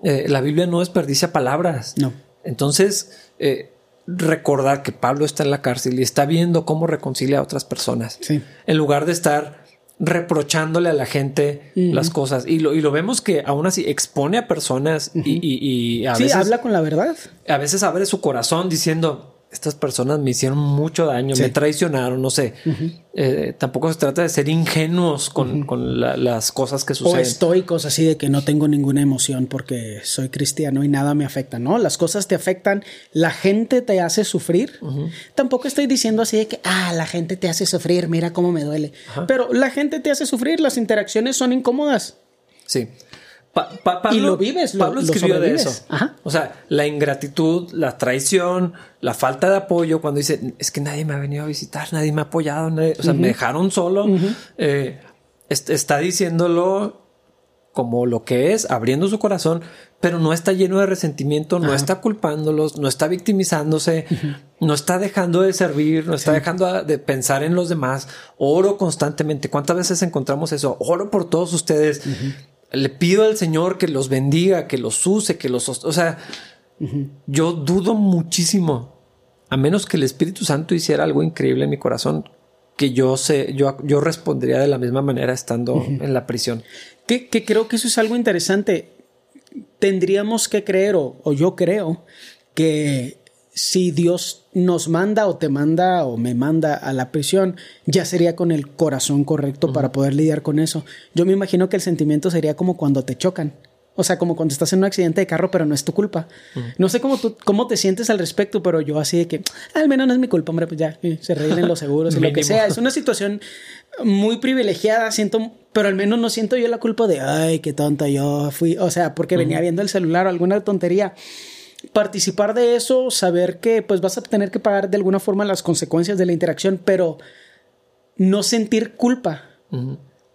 eh, la Biblia no desperdicia palabras. No. Entonces, eh, recordar que Pablo está en la cárcel y está viendo cómo reconcilia a otras personas. Sí. En lugar de estar reprochándole a la gente las cosas. Y lo, y lo vemos que aún así expone a personas y, y- y a Sí, veces habla con la verdad. a veces abre su corazón diciendo, estas personas me hicieron mucho daño, Sí. me traicionaron, no sé. Eh, tampoco se trata de ser ingenuos con, con la- las cosas que O suceden. estoicos así de que no tengo ninguna emoción porque soy cristiano y nada me afecta, ¿no? Las cosas te afectan, la gente te hace sufrir. Tampoco estoy diciendo así de que, ah, la gente te hace sufrir, mira cómo me duele. Pero la gente te hace sufrir, las interacciones son incómodas. Sí. Pa- pa- Pablo, Y lo vives, lo- Pablo lo escribió de eso. Ajá. O sea, la ingratitud, la traición, la falta de apoyo, cuando dice, es que nadie me ha venido a visitar, nadie me ha apoyado, nadie- o sea, me dejaron solo. Eh, est- está diciéndolo como lo que es, abriendo su corazón, pero no está lleno de resentimiento, no está culpándolos, no está victimizándose, no está dejando de servir, no está dejando de pensar en los demás. Oro constantemente. ¿Cuántas veces encontramos eso? Oro por todos ustedes. Le pido al Señor que los bendiga, que los use, que los... O sea, yo dudo muchísimo, a menos que el Espíritu Santo hiciera algo increíble en mi corazón, que yo sé, yo, yo respondería de la misma manera estando en la prisión. Que, que creo que eso es algo interesante. Tendríamos que creer, o, o yo creo, que si Dios nos manda o te manda o me manda a la prisión, ya sería con el corazón correcto para poder lidiar con eso. Yo me imagino que el sentimiento sería como cuando te chocan. O sea, como cuando estás en un accidente de carro, pero no es tu culpa. No sé cómo, tú, cómo te sientes al respecto, pero yo así de que, "Ah, al menos no es mi culpa, hombre, pues ya, se arreglen los seguros y lo que sea. Es una situación muy privilegiada, siento, pero al menos no siento yo la culpa de, ay, qué tonta yo fui, o sea, porque venía viendo el celular o alguna tontería. Participar de eso, saber que pues vas a tener que pagar de alguna forma las consecuencias de la interacción, pero no sentir culpa.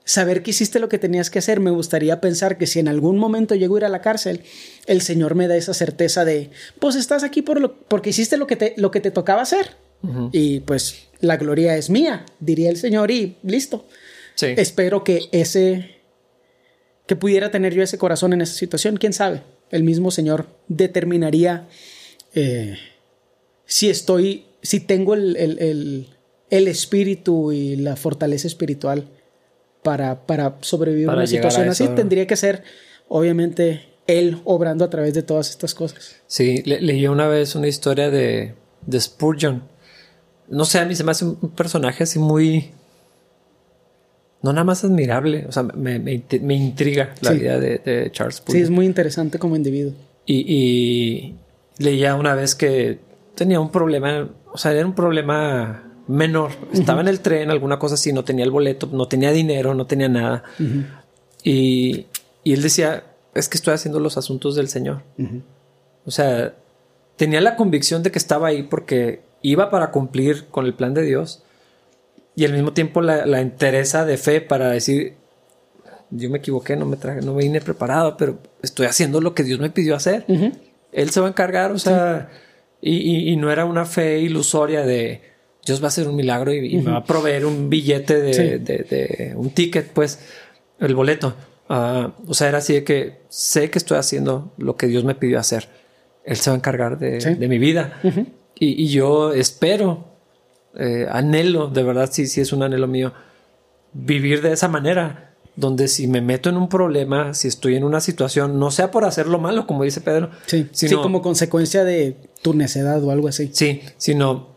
Saber que hiciste lo que tenías que hacer, me gustaría pensar que si en algún momento llego a ir a la cárcel, el Señor me da esa certeza de, pues estás aquí por lo, porque hiciste lo que te, lo que te tocaba hacer. Y pues la gloria es mía, diría el Señor, y listo. Sí. Espero que ese, que pudiera tener yo ese corazón en esa situación, quién sabe. El mismo Señor determinaría eh, si estoy, si tengo el, el- el- el espíritu y la fortaleza espiritual para, para sobrevivir Para una a situación así. Tendría que ser, obviamente, Él obrando a través de todas estas cosas. Sí, le- leí una vez una historia de, de Spurgeon. No sé, a mí se me hace un personaje así muy... No nada más admirable, o sea, me, me, me intriga la Sí. vida de, de Charles Sí, Spurgeon. es muy interesante como individuo. Y, y leía una vez que tenía un problema, o sea, era un problema menor. Estaba en el tren, alguna cosa así, no tenía el boleto, no tenía dinero, no tenía nada. y, y él decía, es que estoy haciendo los asuntos del Señor. O sea, tenía la convicción de que estaba ahí porque iba para cumplir con el plan de Dios y al mismo tiempo la, la entereza de fe para decir, yo me equivoqué, no me traje, no me vine preparado, pero estoy haciendo lo que Dios me pidió hacer. Él se va a encargar, o sea, y, y- y no era una fe ilusoria de Dios va a hacer un milagro y, y me va a proveer un billete de, Sí. de- de- un ticket, pues, el boleto. Ah, o sea, era así de que sé que estoy haciendo lo que Dios me pidió hacer. Él se va a encargar de, Sí. de mi vida. y, y yo espero, eh, anhelo, de verdad, sí, sí es un anhelo mío, vivir de esa manera, donde si me meto en un problema, si estoy en una situación, no sea por hacerlo malo, como dice Pedro, Sí, sí, sino, como consecuencia de tu necedad o algo así. sí, sino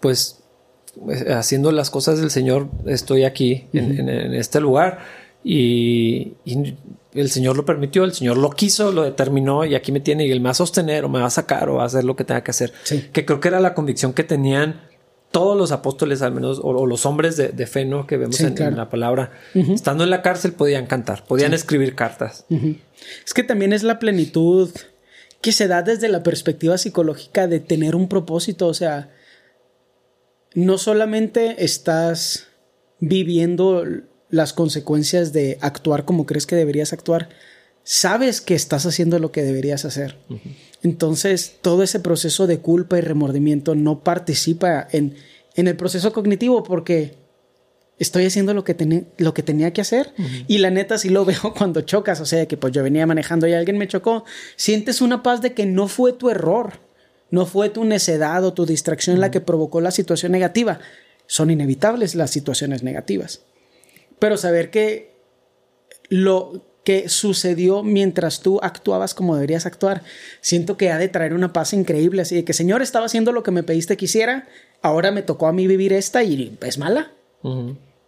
pues eh, haciendo las cosas del Señor, estoy aquí en, en- en este lugar y, y el Señor lo permitió, el Señor lo quiso, lo determinó y aquí me tiene y él me va a sostener o me va a sacar o va a hacer lo que tenga que hacer. Sí. Que creo que era la convicción que tenían todos los apóstoles, al menos, o, o los hombres de, de fe, ¿no? Que vemos Sí, en, claro. en la palabra. Estando en la cárcel podían cantar, podían escribir cartas. Es que también es la plenitud que se da desde la perspectiva psicológica de tener un propósito, o sea, no solamente estás viviendo las consecuencias de actuar como crees que deberías actuar, sabes que estás haciendo lo que deberías hacer. Entonces, todo ese proceso de culpa y remordimiento no participa en, en el proceso cognitivo porque estoy haciendo lo que, lo que tenía que hacer. Y la neta sí lo veo cuando chocas, o sea, que pues yo venía manejando y alguien me chocó, sientes una paz de que no fue tu error, no fue tu necedad o tu distracción la que provocó la situación negativa. Son inevitables las situaciones negativas. Pero saber que lo que sucedió mientras tú actuabas como deberías actuar, siento que ha de traer una paz increíble, así de que Señor estaba haciendo lo que me pediste que hiciera, ahora me tocó a mí vivir esta y es mala.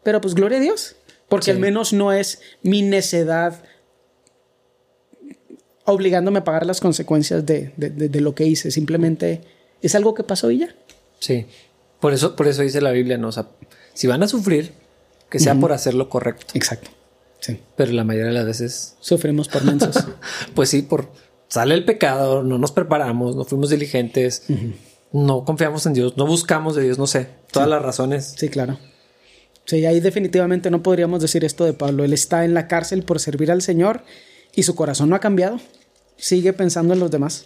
Pero pues gloria a Dios, porque al menos no es mi necedad obligándome a pagar las consecuencias de, lo que hice, simplemente es algo que pasó y ya. Sí, por eso, por eso dice la Biblia, ¿no? O sea, si van a sufrir, que sea por hacer lo correcto. Exacto. Sí. Pero la mayoría de las veces sufrimos por mensos. pues sí, por sale el pecado, no nos preparamos, no fuimos diligentes, no confiamos en Dios, no buscamos de Dios, no sé, todas las razones. Sí, claro. Sí, ahí definitivamente no podríamos decir esto de Pablo. Él está en la cárcel por servir al Señor y su corazón no ha cambiado. Sigue pensando en los demás.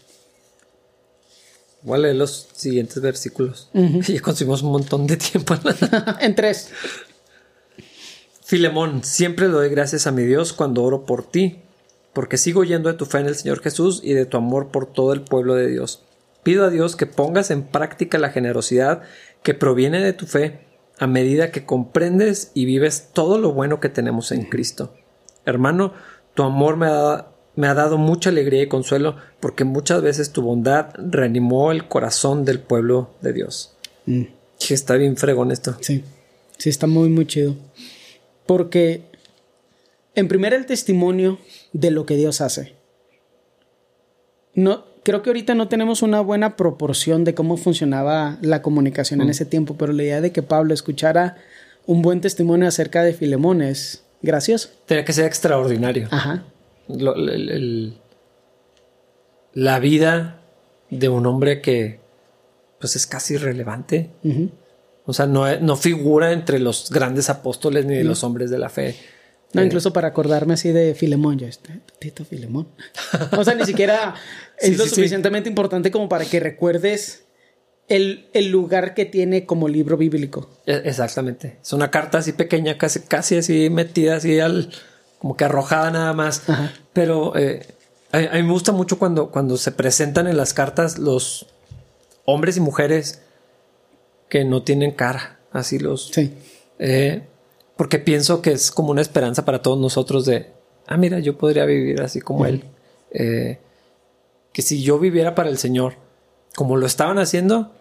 Voy a leer los siguientes versículos. Ya consumimos un montón de tiempo. en tres. Filemón, siempre doy gracias a mi Dios cuando oro por ti, porque sigo yendo de tu fe en el Señor Jesús y de tu amor por todo el pueblo de Dios. Pido a Dios que pongas en práctica la generosidad que proviene de tu fe a medida que comprendes y vives todo lo bueno que tenemos en Cristo. Hermano, tu amor me ha, me ha dado mucha alegría y consuelo porque muchas veces tu bondad reanimó el corazón del pueblo de Dios. Mm. está bien fregón esto. Sí, sí, está muy, muy chido. Porque, en primer, el testimonio de lo que Dios hace. No, creo que ahorita no tenemos una buena proporción de cómo funcionaba la comunicación en mm. ese tiempo, pero la idea de que Pablo escuchara un buen testimonio acerca de Filemón es gracioso. Tenía que ser extraordinario. Ajá. la vida de un hombre que pues es casi irrelevante. O sea, no, no, figura entre los grandes apóstoles ni de los hombres de la fe. No, eh, incluso para acordarme así de Filemón, yo, este, Tito Filemón. o sea, ni siquiera es lo suficientemente importante como para que recuerdes el, el, lugar que tiene como libro bíblico. E, exactamente. Es una carta así pequeña, casi, casi así metida, así al, como que arrojada nada más. Pero eh, a, mí me gusta mucho cuando, cuando se presentan en las cartas los hombres y mujeres que no tienen cara, así los... Sí. Eh, porque pienso que es como una esperanza para todos nosotros de, ah, mira, yo podría vivir así como él. Eh, que si yo viviera para el Señor, como lo estaban haciendo,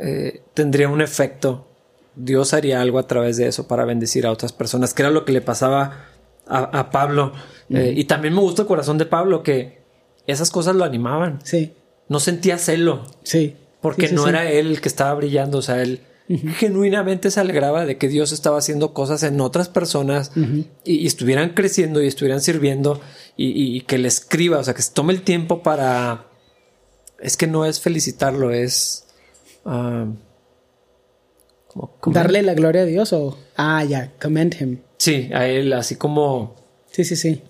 eh, tendría un efecto. Dios haría algo a través de eso para bendecir a otras personas, que era lo que le pasaba a, Pablo. Eh, y también me gusta el corazón de Pablo, que esas cosas lo animaban. Sí. No sentía celo. Sí. Porque no era él el que estaba brillando, o sea, él genuinamente se alegraba de que Dios estaba haciendo cosas en otras personas y, estuvieran creciendo y estuvieran sirviendo y, que le escriba, o sea, que se tome el tiempo para... Es que no es felicitarlo, es... Ah, Darle la gloria a Dios o... Ah, ya, commend him. Sí, a él, así como... Sí, sí, sí.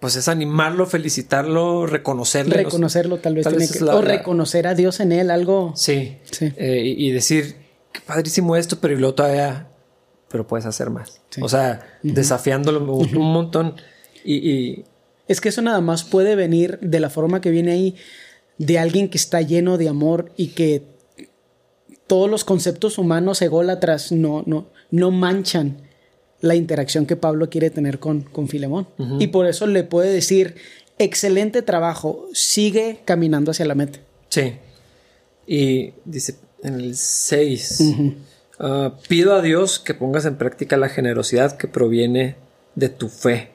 Pues es animarlo, felicitarlo, reconocerlo. Reconocerlo, tal vez, tiene que... o reconocer a Dios en él, algo... Sí. sí. Eh, y decir, padrísimo esto, pero y luego todavía, pero puedes hacer más. O sea, desafiándolo un montón. Y, Es que eso nada más puede venir de la forma que viene ahí, de alguien que está lleno de amor y que todos los conceptos humanos ególatras no, no, no manchan la interacción que Pablo quiere tener con, con Filemón. Y por eso le puede decir, excelente trabajo, sigue caminando hacia la meta. Sí. Y dice, en el 6. Ah, pido a Dios que pongas en práctica la generosidad que proviene de tu fe.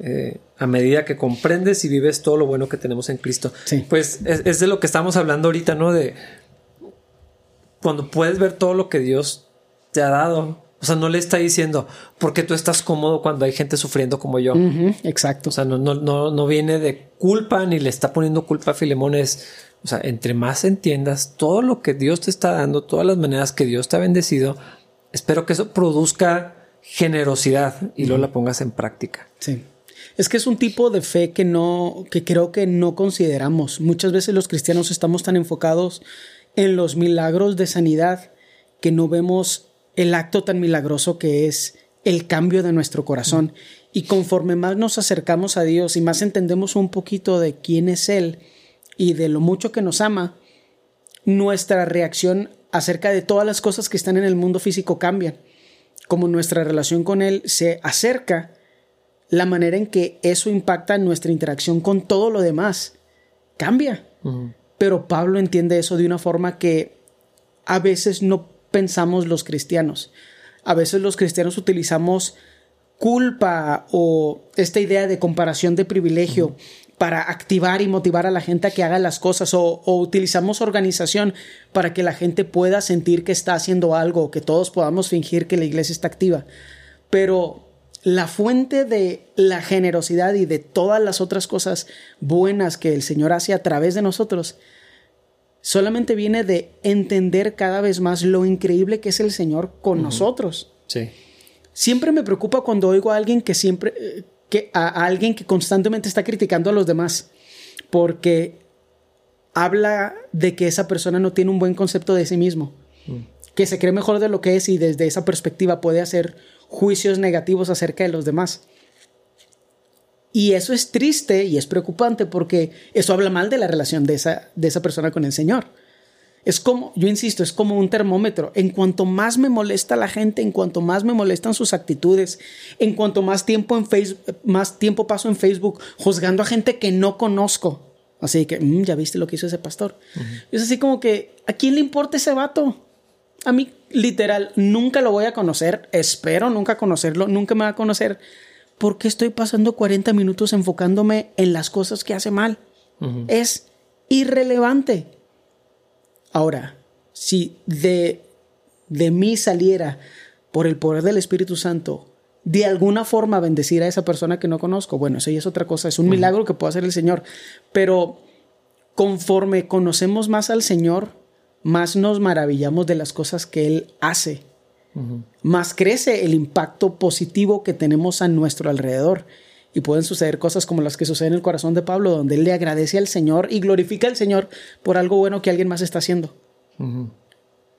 Eh, a medida que comprendes y vives todo lo bueno que tenemos en Cristo. Pues es, de lo que estamos hablando ahorita, ¿no? De cuando puedes ver todo lo que Dios te ha dado. O sea, no le está diciendo, porque tú estás cómodo cuando hay gente sufriendo como yo. exacto. O sea, no, no, no, no viene de culpa ni le está poniendo culpa a Filemón. Es, o sea, entre más entiendas todo lo que Dios te está dando, todas las maneras que Dios te ha bendecido, espero que eso produzca generosidad y luego la pongas en práctica. Sí. Es que es un tipo de fe que no, que creo que no consideramos. Muchas veces los cristianos estamos tan enfocados en los milagros de sanidad que no vemos el acto tan milagroso que es el cambio de nuestro corazón. Y conforme más nos acercamos a Dios y más entendemos un poquito de quién es Él y de lo mucho que nos ama, nuestra reacción acerca de todas las cosas que están en el mundo físico cambian. Como nuestra relación con Él se acerca, la manera en que eso impacta nuestra interacción con todo lo demás cambia. Pero Pablo entiende eso de una forma que a veces no pensamos los cristianos. A veces los cristianos utilizamos culpa o esta idea de comparación de privilegio para activar y motivar a la gente a que haga las cosas o, utilizamos organización para que la gente pueda sentir que está haciendo algo, que todos podamos fingir que la iglesia está activa. Pero la fuente de la generosidad y de todas las otras cosas buenas que el Señor hace a través de nosotros solamente viene de entender cada vez más lo increíble que es el Señor con nosotros. Sí. Siempre me preocupa cuando oigo a alguien que siempre, eh, que a, alguien que constantemente está criticando a los demás, porque habla de que esa persona no tiene un buen concepto de sí mismo, mm. que se cree mejor de lo que es y desde esa perspectiva puede hacer juicios negativos acerca de los demás. Y eso es triste y es preocupante porque eso habla mal de la relación de esa, de esa persona con el Señor. Es como, yo insisto, es como un termómetro. En cuanto más me molesta la gente, en cuanto más me molestan sus actitudes, en cuanto más tiempo, en Facebook, más tiempo paso en Facebook juzgando a gente que no conozco. Así que, mm, ya viste lo que hizo ese pastor. Es así como que, ¿a quién le importa ese vato? A mí, literal, nunca lo voy a conocer. Espero nunca conocerlo, nunca me va a conocer ¿por qué estoy pasando 40 minutos enfocándome en las cosas que hace mal? Es irrelevante. Ahora, si de, de mí saliera por el poder del Espíritu Santo de alguna forma bendecir a esa persona que no conozco, bueno, eso ya es otra cosa, es un milagro que puede hacer el Señor, pero conforme conocemos más al Señor, más nos maravillamos de las cosas que Él hace más crece el impacto positivo que tenemos a nuestro alrededor. Y pueden suceder cosas como las que suceden en el corazón de Pablo, donde él le agradece al Señor y glorifica al Señor por algo bueno que alguien más está haciendo.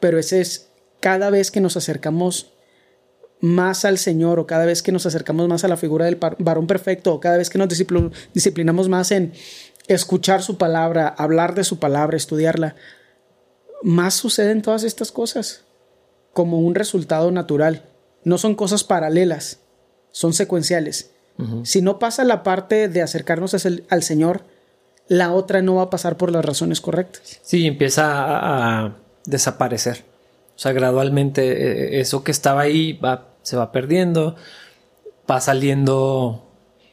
Pero ese es cada vez que nos acercamos más al Señor o cada vez que nos acercamos más a la figura del varón perfecto o cada vez que nos disciplinamos más en escuchar su palabra, hablar de su palabra, estudiarla, más suceden todas estas cosas como un resultado natural. No son cosas paralelas, son secuenciales. Si no pasa la parte de acercarnos al Señor, la otra no va a pasar por las razones correctas. Sí, empieza a, desaparecer. O sea, gradualmente eh, eso que estaba ahí va, se va perdiendo, va saliendo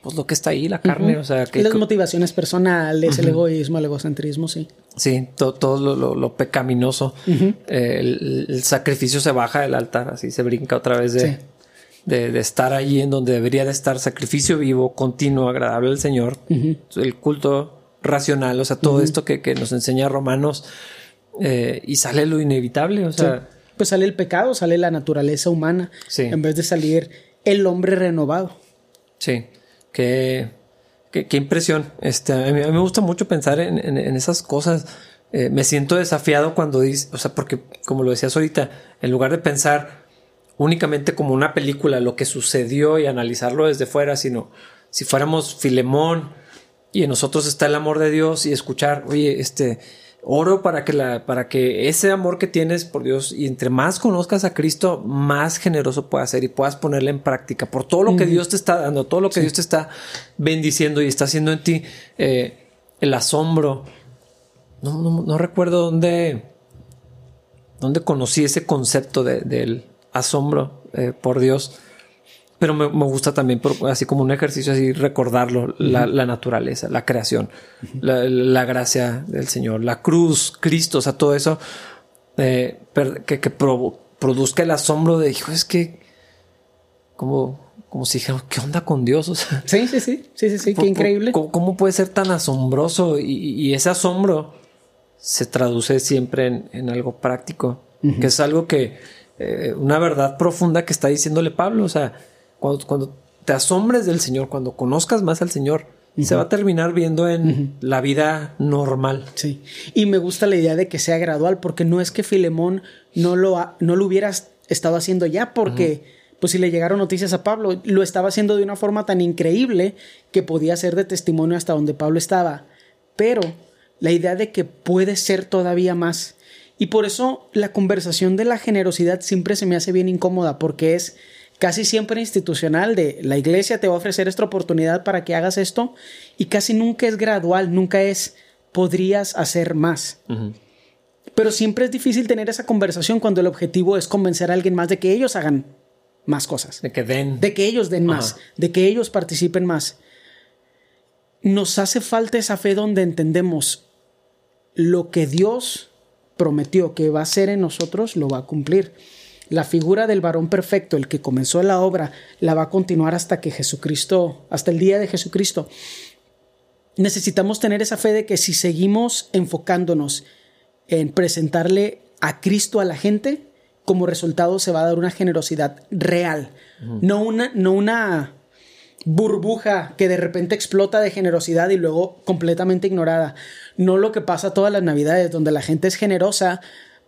pues lo que está ahí, la carne, o sea, que... Las motivaciones personales, el egoísmo, el egocentrismo, sí. Sí, todo, lo, pecaminoso. el, sacrificio se baja del altar, así se brinca otra vez de, de, estar allí en donde debería de estar sacrificio vivo, continuo, agradable al Señor, el culto racional, o sea, todo esto que, que, nos enseña Romanos eh, y sale lo inevitable, o sea... Pues sale el pecado, sale la naturaleza humana, en vez de salir el hombre renovado. Sí. Qué, qué, impresión. Este, a, mí, me gusta mucho pensar en, en, esas cosas. Eh, me siento desafiado cuando dice, o sea, porque como lo decías ahorita, en lugar de pensar únicamente como una película, lo que sucedió y analizarlo desde fuera, sino si fuéramos Filemón y en nosotros está el amor de Dios y escuchar, oye, este, oro para que, la, para que ese amor que tienes por Dios y entre más conozcas a Cristo, más generoso puedas ser y puedas ponerle en práctica por todo lo que Dios te está dando, todo lo que Dios te está bendiciendo y está haciendo en ti, eh, el asombro. No, no, recuerdo dónde, dónde conocí ese concepto del asombro eh, por Dios pero me, gusta también, así como un ejercicio, así recordarlo, la, naturaleza, la creación, la, gracia del Señor, la cruz, Cristo, o sea, todo eso eh, que, produzca el asombro de, hijo, es que, como, como si dijera, ¿qué onda con Dios? O sea, sí, sí, sí, sí, sí, sí, qué increíble. ¿cómo, puede ser tan asombroso? Y, ese asombro se traduce siempre en, algo práctico, que es algo que, eh, una verdad profunda que está diciéndole Pablo, o sea, cuando, te asombres del Señor, cuando conozcas más al Señor, se va a terminar viendo en la vida normal. Sí. Y me gusta la idea de que sea gradual, porque no es que Filemón no lo, no lo hubiera estado haciendo ya, porque pues si le llegaron noticias a Pablo, lo estaba haciendo de una forma tan increíble que podía ser de testimonio hasta donde Pablo estaba. Pero la idea de que puede ser todavía más. Y por eso la conversación de la generosidad siempre se me hace bien incómoda, porque es casi siempre institucional de la iglesia te va a ofrecer esta oportunidad para que hagas esto y casi nunca es gradual, nunca es podrías hacer más. Pero siempre es difícil tener esa conversación cuando el objetivo es convencer a alguien más de que ellos hagan más cosas. De que den. De que ellos den más, de que ellos participen más. Nos hace falta esa fe donde entendemos lo que Dios prometió que va a hacer en nosotros, lo va a cumplir. La figura del varón perfecto, el que comenzó la obra, la va a continuar hasta que Jesucristo, hasta el día de Jesucristo. Necesitamos tener esa fe de que si seguimos enfocándonos en presentarle a Cristo a la gente, como resultado se va a dar una generosidad real, no una, no una burbuja que de repente explota de generosidad y luego completamente ignorada. No lo que pasa todas las navidades, donde la gente es generosa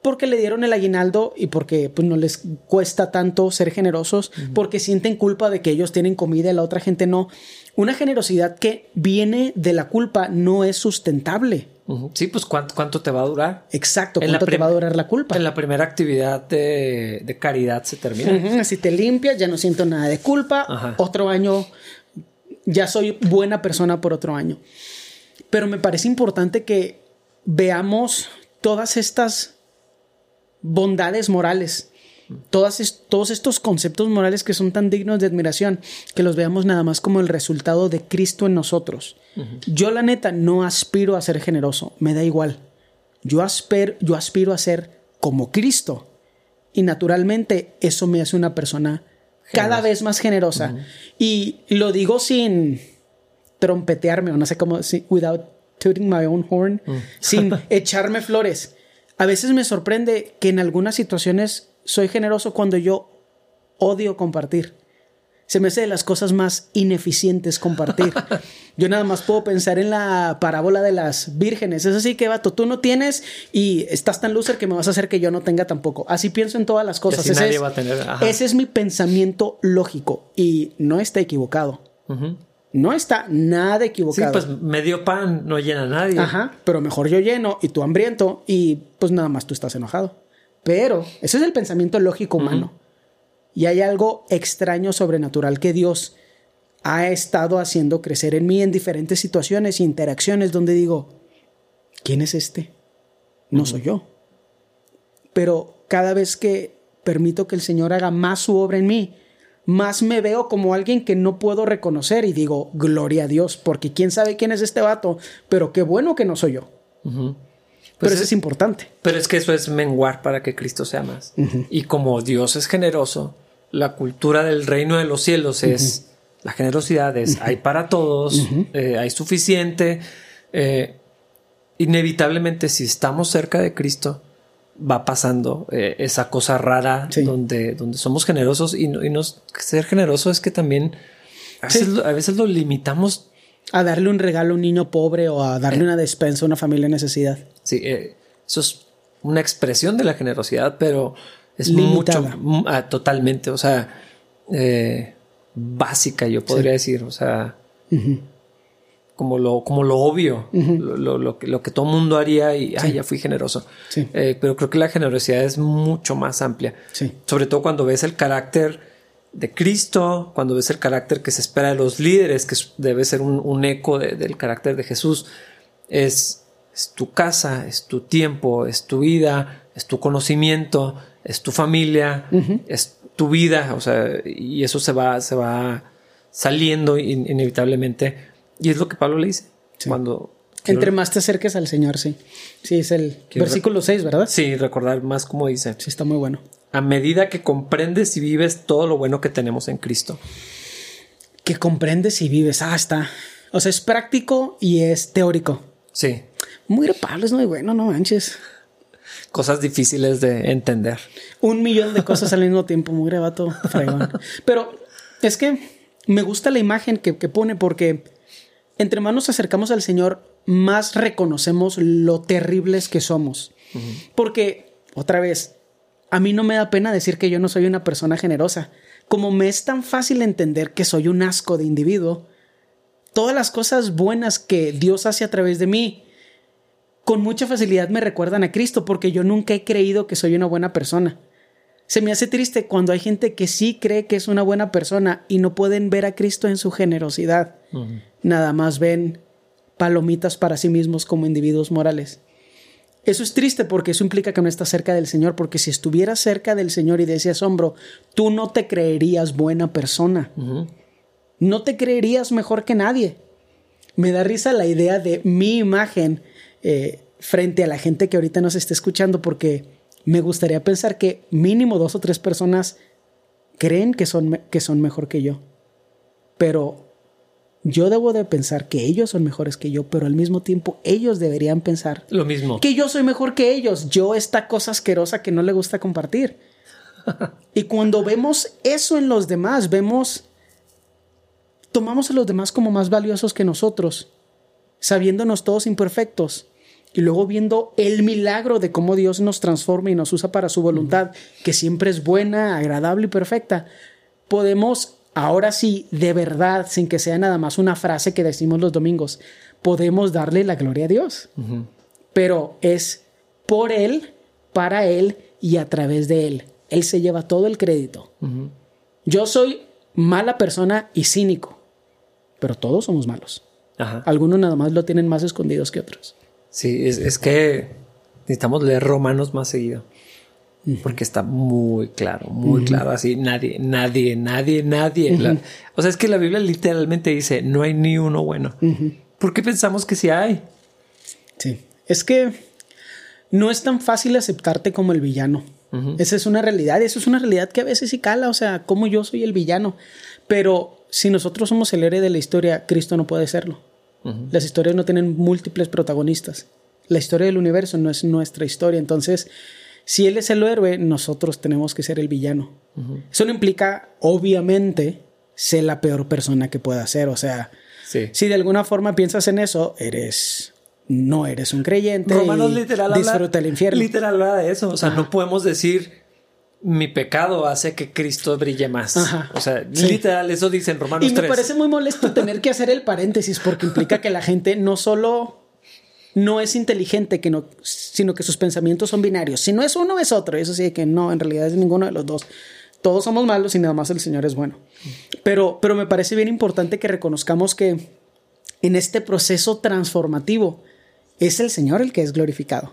porque le dieron el aguinaldo y porque pues, no les cuesta tanto ser generosos, porque sienten culpa de que ellos tienen comida y la otra gente no. Una generosidad que viene de la culpa no es sustentable. Sí, pues ¿cuánto, te va a durar? Exacto, ¿cuánto te va a durar la culpa? En la primera actividad de, caridad se termina. Si te limpias, ya no siento nada de culpa. Otro año, ya soy buena persona por otro año. Pero me parece importante que veamos todas estas bondades morales, todas todos estos conceptos morales que son tan dignos de admiración, que los veamos nada más como el resultado de Cristo en nosotros. Yo la neta no aspiro a ser generoso, me da igual. Yo, aspiro, yo aspiro a ser como Cristo. Y naturalmente eso me hace una persona cada vez más generosa. Y lo digo sin trompetearme o no sé cómo, without tooting my own horn, mm. sin echarme flores. A veces me sorprende que en algunas situaciones soy generoso cuando yo odio compartir. Se me hace de las cosas más ineficientes compartir. Yo nada más puedo pensar en la parábola de las vírgenes. Es así que, vato, tú no tienes y estás tan loser que me vas a hacer que yo no tenga tampoco. Así pienso en todas las cosas. Ese, es, ese es mi pensamiento lógico y no está equivocado. No está nada equivocado. Sí, pues medio pan no llena a nadie. Ajá, pero mejor yo lleno y tú hambriento y pues nada más tú estás enojado. Pero ese es el pensamiento lógico humano. Y hay algo extraño, sobrenatural que Dios ha estado haciendo crecer en mí en diferentes situaciones e interacciones donde digo, ¿quién es este? No soy yo. Pero cada vez que permito que el Señor haga más su obra en mí, más me veo como alguien que no puedo reconocer y digo, gloria a Dios, porque quién sabe quién es este vato, pero qué bueno que no soy yo. Pero pues eso es, importante. Pero es que eso es menguar para que Cristo sea más. Y como Dios es generoso, la cultura del reino de los cielos es la generosidad, es hay para todos, eh, hay suficiente. Eh, inevitablemente, si estamos cerca de Cristo, va pasando eh, esa cosa rara donde, donde somos generosos y, no, ser generoso es que también a veces, lo limitamos. A darle un regalo a un niño pobre o a darle una despensa a una familia en necesidad. Sí, eh, eso es una expresión de la generosidad, pero es mucho, ah, totalmente, o sea, eh, básica, yo podría decir, o sea, como, lo, como lo obvio, lo, lo, que, lo, que, todo mundo haría y ya fui generoso. Eh, pero creo que la generosidad es mucho más amplia, sobre todo cuando ves el carácter de Cristo, cuando ves el carácter que se espera de los líderes, que debe ser un, eco del carácter de Jesús, es es tu casa, es tu tiempo, es tu vida, es tu conocimiento, es tu familia, es tu vida, o sea, y eso se va, se va saliendo inevitablemente. Y es lo que Pablo le dice cuando... Entre más te acerques al Señor, sí. Sí, es el versículo 6, ¿verdad? Sí, recordar más como dice. Sí, está muy bueno. A medida que comprendes y vives todo lo bueno que tenemos en Cristo. Que comprendes y vives. Ah, está. O sea, es práctico y es teórico. Sí. Muy Pablo es muy bueno, no manches. Cosas difíciles de entender. Un millón de cosas al mismo tiempo, muy rebato, fregón. Pero es que me gusta la imagen que, pone porque entre más nos acercamos al Señor, más reconocemos lo terribles que somos. Porque, otra vez, a mí no me da pena decir que yo no soy una persona generosa. Como me es tan fácil entender que soy un asco de individuo, todas las cosas buenas que Dios hace a través de mí, con mucha facilidad me recuerdan a Cristo porque yo nunca he creído que soy una buena persona. Se me hace triste cuando hay gente que sí cree que es una buena persona y no pueden ver a Cristo en su generosidad. Nada más ven palomitas para sí mismos como individuos morales. Eso es triste porque eso implica que no estás cerca del Señor, porque si estuvieras cerca del Señor y de ese asombro, tú no te creerías buena persona. No te creerías mejor que nadie. Me da risa la idea de mi imagen eh, frente a la gente que ahorita nos está escuchando, porque me gustaría pensar que mínimo dos o tres personas creen que son, que son mejor que yo. Pero yo debo de pensar que ellos son mejores que yo, pero al mismo tiempo ellos deberían pensar lo mismo. Que yo soy mejor que ellos. Yo esta cosa asquerosa que no le gusta compartir. y cuando vemos eso en los demás, vemos tomamos a los demás como más valiosos que nosotros, sabiéndonos todos imperfectos y luego viendo el milagro de cómo Dios nos transforma y nos usa para su voluntad, que siempre es buena, agradable y perfecta, podemos ahora sí, de verdad, sin que sea nada más una frase que decimos los domingos, podemos darle la gloria a Dios. Pero es por Él, para Él y a través de Él. Él se lleva todo el crédito. Yo soy mala persona y cínico, pero todos somos malos. Algunos nada más lo tienen más escondidos que otros. Sí, es, es que necesitamos leer Romanos más seguido porque está muy claro, muy claro. Así nadie, nadie, nadie, nadie. o sea, es que la Biblia literalmente dice no hay ni uno bueno. ¿Por qué pensamos que sí hay? Sí, es que no es tan fácil aceptarte como el villano. Esa es una realidad eso es una realidad que a veces sí cala. O sea, como yo soy el villano. Pero si nosotros somos el héroe de la historia, Cristo no puede serlo. Las historias no tienen múltiples protagonistas. La historia del universo no es nuestra historia. Entonces, si él es el héroe, nosotros tenemos que ser el villano. Eso no implica, obviamente, ser la peor persona que pueda ser. O sea, si de alguna forma piensas en eso, eres. No eres un creyente. Romanos literal disfruta el infierno. Literal habla de eso. O sea, no podemos decir mi pecado hace que Cristo brille más. O sea, literal, eso dicen Romanos y me parece muy molesto tener que hacer el paréntesis porque implica que la gente no solo no es inteligente, que no, sino que sus pensamientos son binarios. Si no es uno, es otro. Eso sí, que no, en realidad es ninguno de los dos. Todos somos malos y nada más el Señor es bueno. Pero, pero me parece bien importante que reconozcamos que en este proceso transformativo es el Señor el que es glorificado.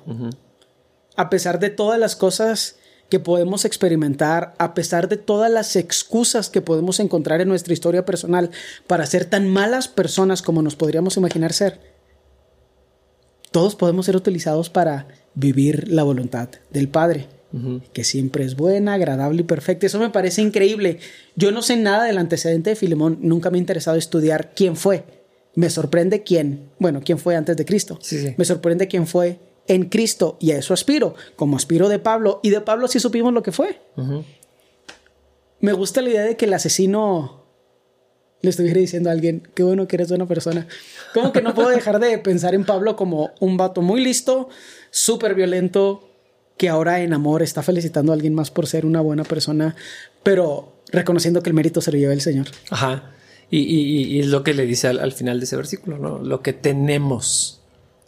A pesar de todas las cosas que podemos experimentar, a pesar de todas las excusas que podemos encontrar en nuestra historia personal para ser tan malas personas como nos podríamos imaginar ser, todos podemos ser utilizados para vivir la voluntad del Padre, que siempre es buena, agradable y perfecta. Eso me parece increíble. Yo no sé nada del antecedente de Filemón, nunca me ha interesado estudiar quién fue. Me sorprende quién, bueno, quién fue antes de Cristo. Me sorprende quién fue en Cristo y a eso aspiro, como aspiro de Pablo. Y de Pablo sí supimos lo que fue. Me gusta la idea de que el asesino le estuviera diciendo a alguien, qué bueno que eres buena persona. Como que no puedo dejar de pensar en Pablo como un vato muy listo, súper violento, que ahora en amor está felicitando a alguien más por ser una buena persona, pero reconociendo que el mérito se lo lleva el Señor. Ajá. Y, es lo que le dice al, final de ese versículo, ¿no? Lo que tenemos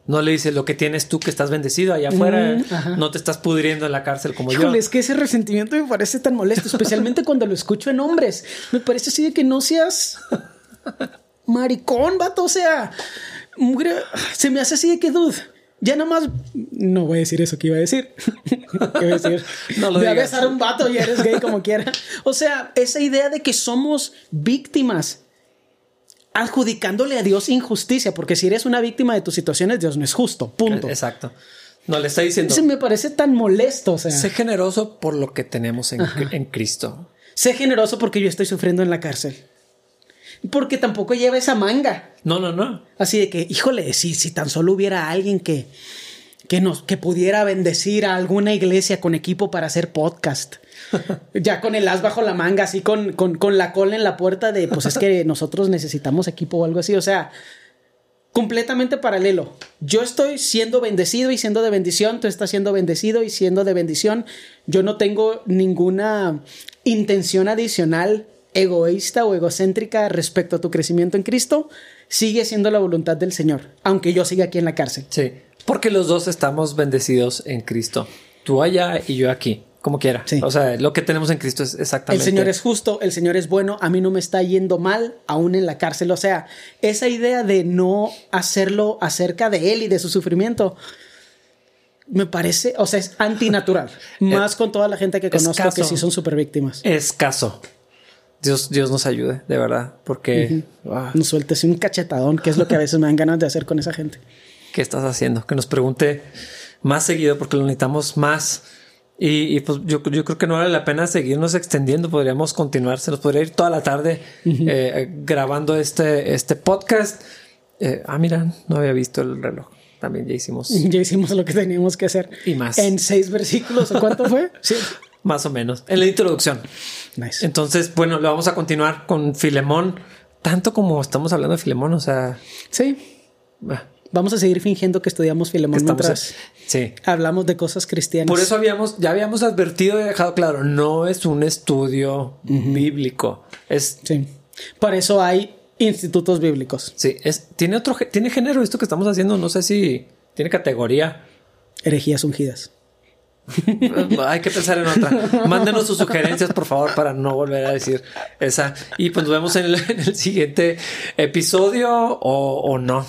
no le dice lo que tienes tú que estás bendecido allá afuera, no te estás pudriendo en la cárcel como Híjole, yo. Es que ese resentimiento me parece tan molesto, especialmente cuando lo escucho en hombres. Me parece así de que no seas maricón, vato. O sea, se me hace así de que, dude, ya nada más. No voy a decir eso que iba a decir. ¿Qué voy a decir? no lo Voy besar a un vato y eres gay como quiera. O sea, esa idea de que somos víctimas adjudicándole a Dios injusticia, porque si eres una víctima de tus situaciones, Dios no es justo, punto. Exacto. No le está diciendo. Eso me parece tan molesto. O sea. Sé generoso por lo que tenemos en, en, Cristo. Sé generoso porque yo estoy sufriendo en la cárcel. Porque tampoco lleva esa manga. No, no, no. Así de que, híjole, si, si tan solo hubiera alguien que, que, nos, que pudiera bendecir a alguna iglesia con equipo para hacer podcast ya con el as bajo la manga, así con, con, con, la cola en la puerta de, pues es que nosotros necesitamos equipo o algo así. O sea, completamente paralelo. Yo estoy siendo bendecido y siendo de bendición, tú estás siendo bendecido y siendo de bendición. Yo no tengo ninguna intención adicional egoísta o egocéntrica respecto a tu crecimiento en Cristo. Sigue siendo la voluntad del Señor, aunque yo siga aquí en la cárcel. Sí, porque los dos estamos bendecidos en Cristo. Tú allá y yo aquí como quiera. O sea, lo que tenemos en Cristo es exactamente. El Señor es justo, el Señor es bueno, a mí no me está yendo mal, aún en la cárcel. O sea, esa idea de no hacerlo acerca de Él y de su sufrimiento, me parece, o sea, es antinatural. más con toda la gente que conozco que sí son súper víctimas. Escaso. Dios, Dios nos ayude, de verdad, porque... Ah. Nos sueltes un cachetadón, que es lo que a veces me dan ganas de hacer con esa gente. ¿Qué estás haciendo? Que nos pregunte más seguido porque lo necesitamos más y, pues yo, yo, creo que no vale la pena seguirnos extendiendo. Podríamos continuar. Se nos podría ir toda la tarde eh, grabando este, este podcast. Eh, ah, mira, no había visto el reloj. También ya hicimos. Ya hicimos lo que teníamos que hacer. Y más. En seis versículos. ¿O cuánto fue? Sí. Más o menos. En la introducción. Nice. Entonces, bueno, lo vamos a continuar con Filemón. Tanto como estamos hablando de Filemón, o sea. Sí. Vamos a seguir fingiendo que estudiamos Filemón mientras sí. hablamos de cosas cristianas. Por eso habíamos, ya habíamos advertido y dejado claro, no es un estudio bíblico. Es. Sí. Por eso hay institutos bíblicos. Sí, es, tiene otro, tiene género esto que estamos haciendo. No sé si tiene categoría. Herejías ungidas. Hay que pensar en otra. Mándenos sus sugerencias, por favor, para no volver a decir esa. Y pues nos vemos en el, siguiente episodio o, o no.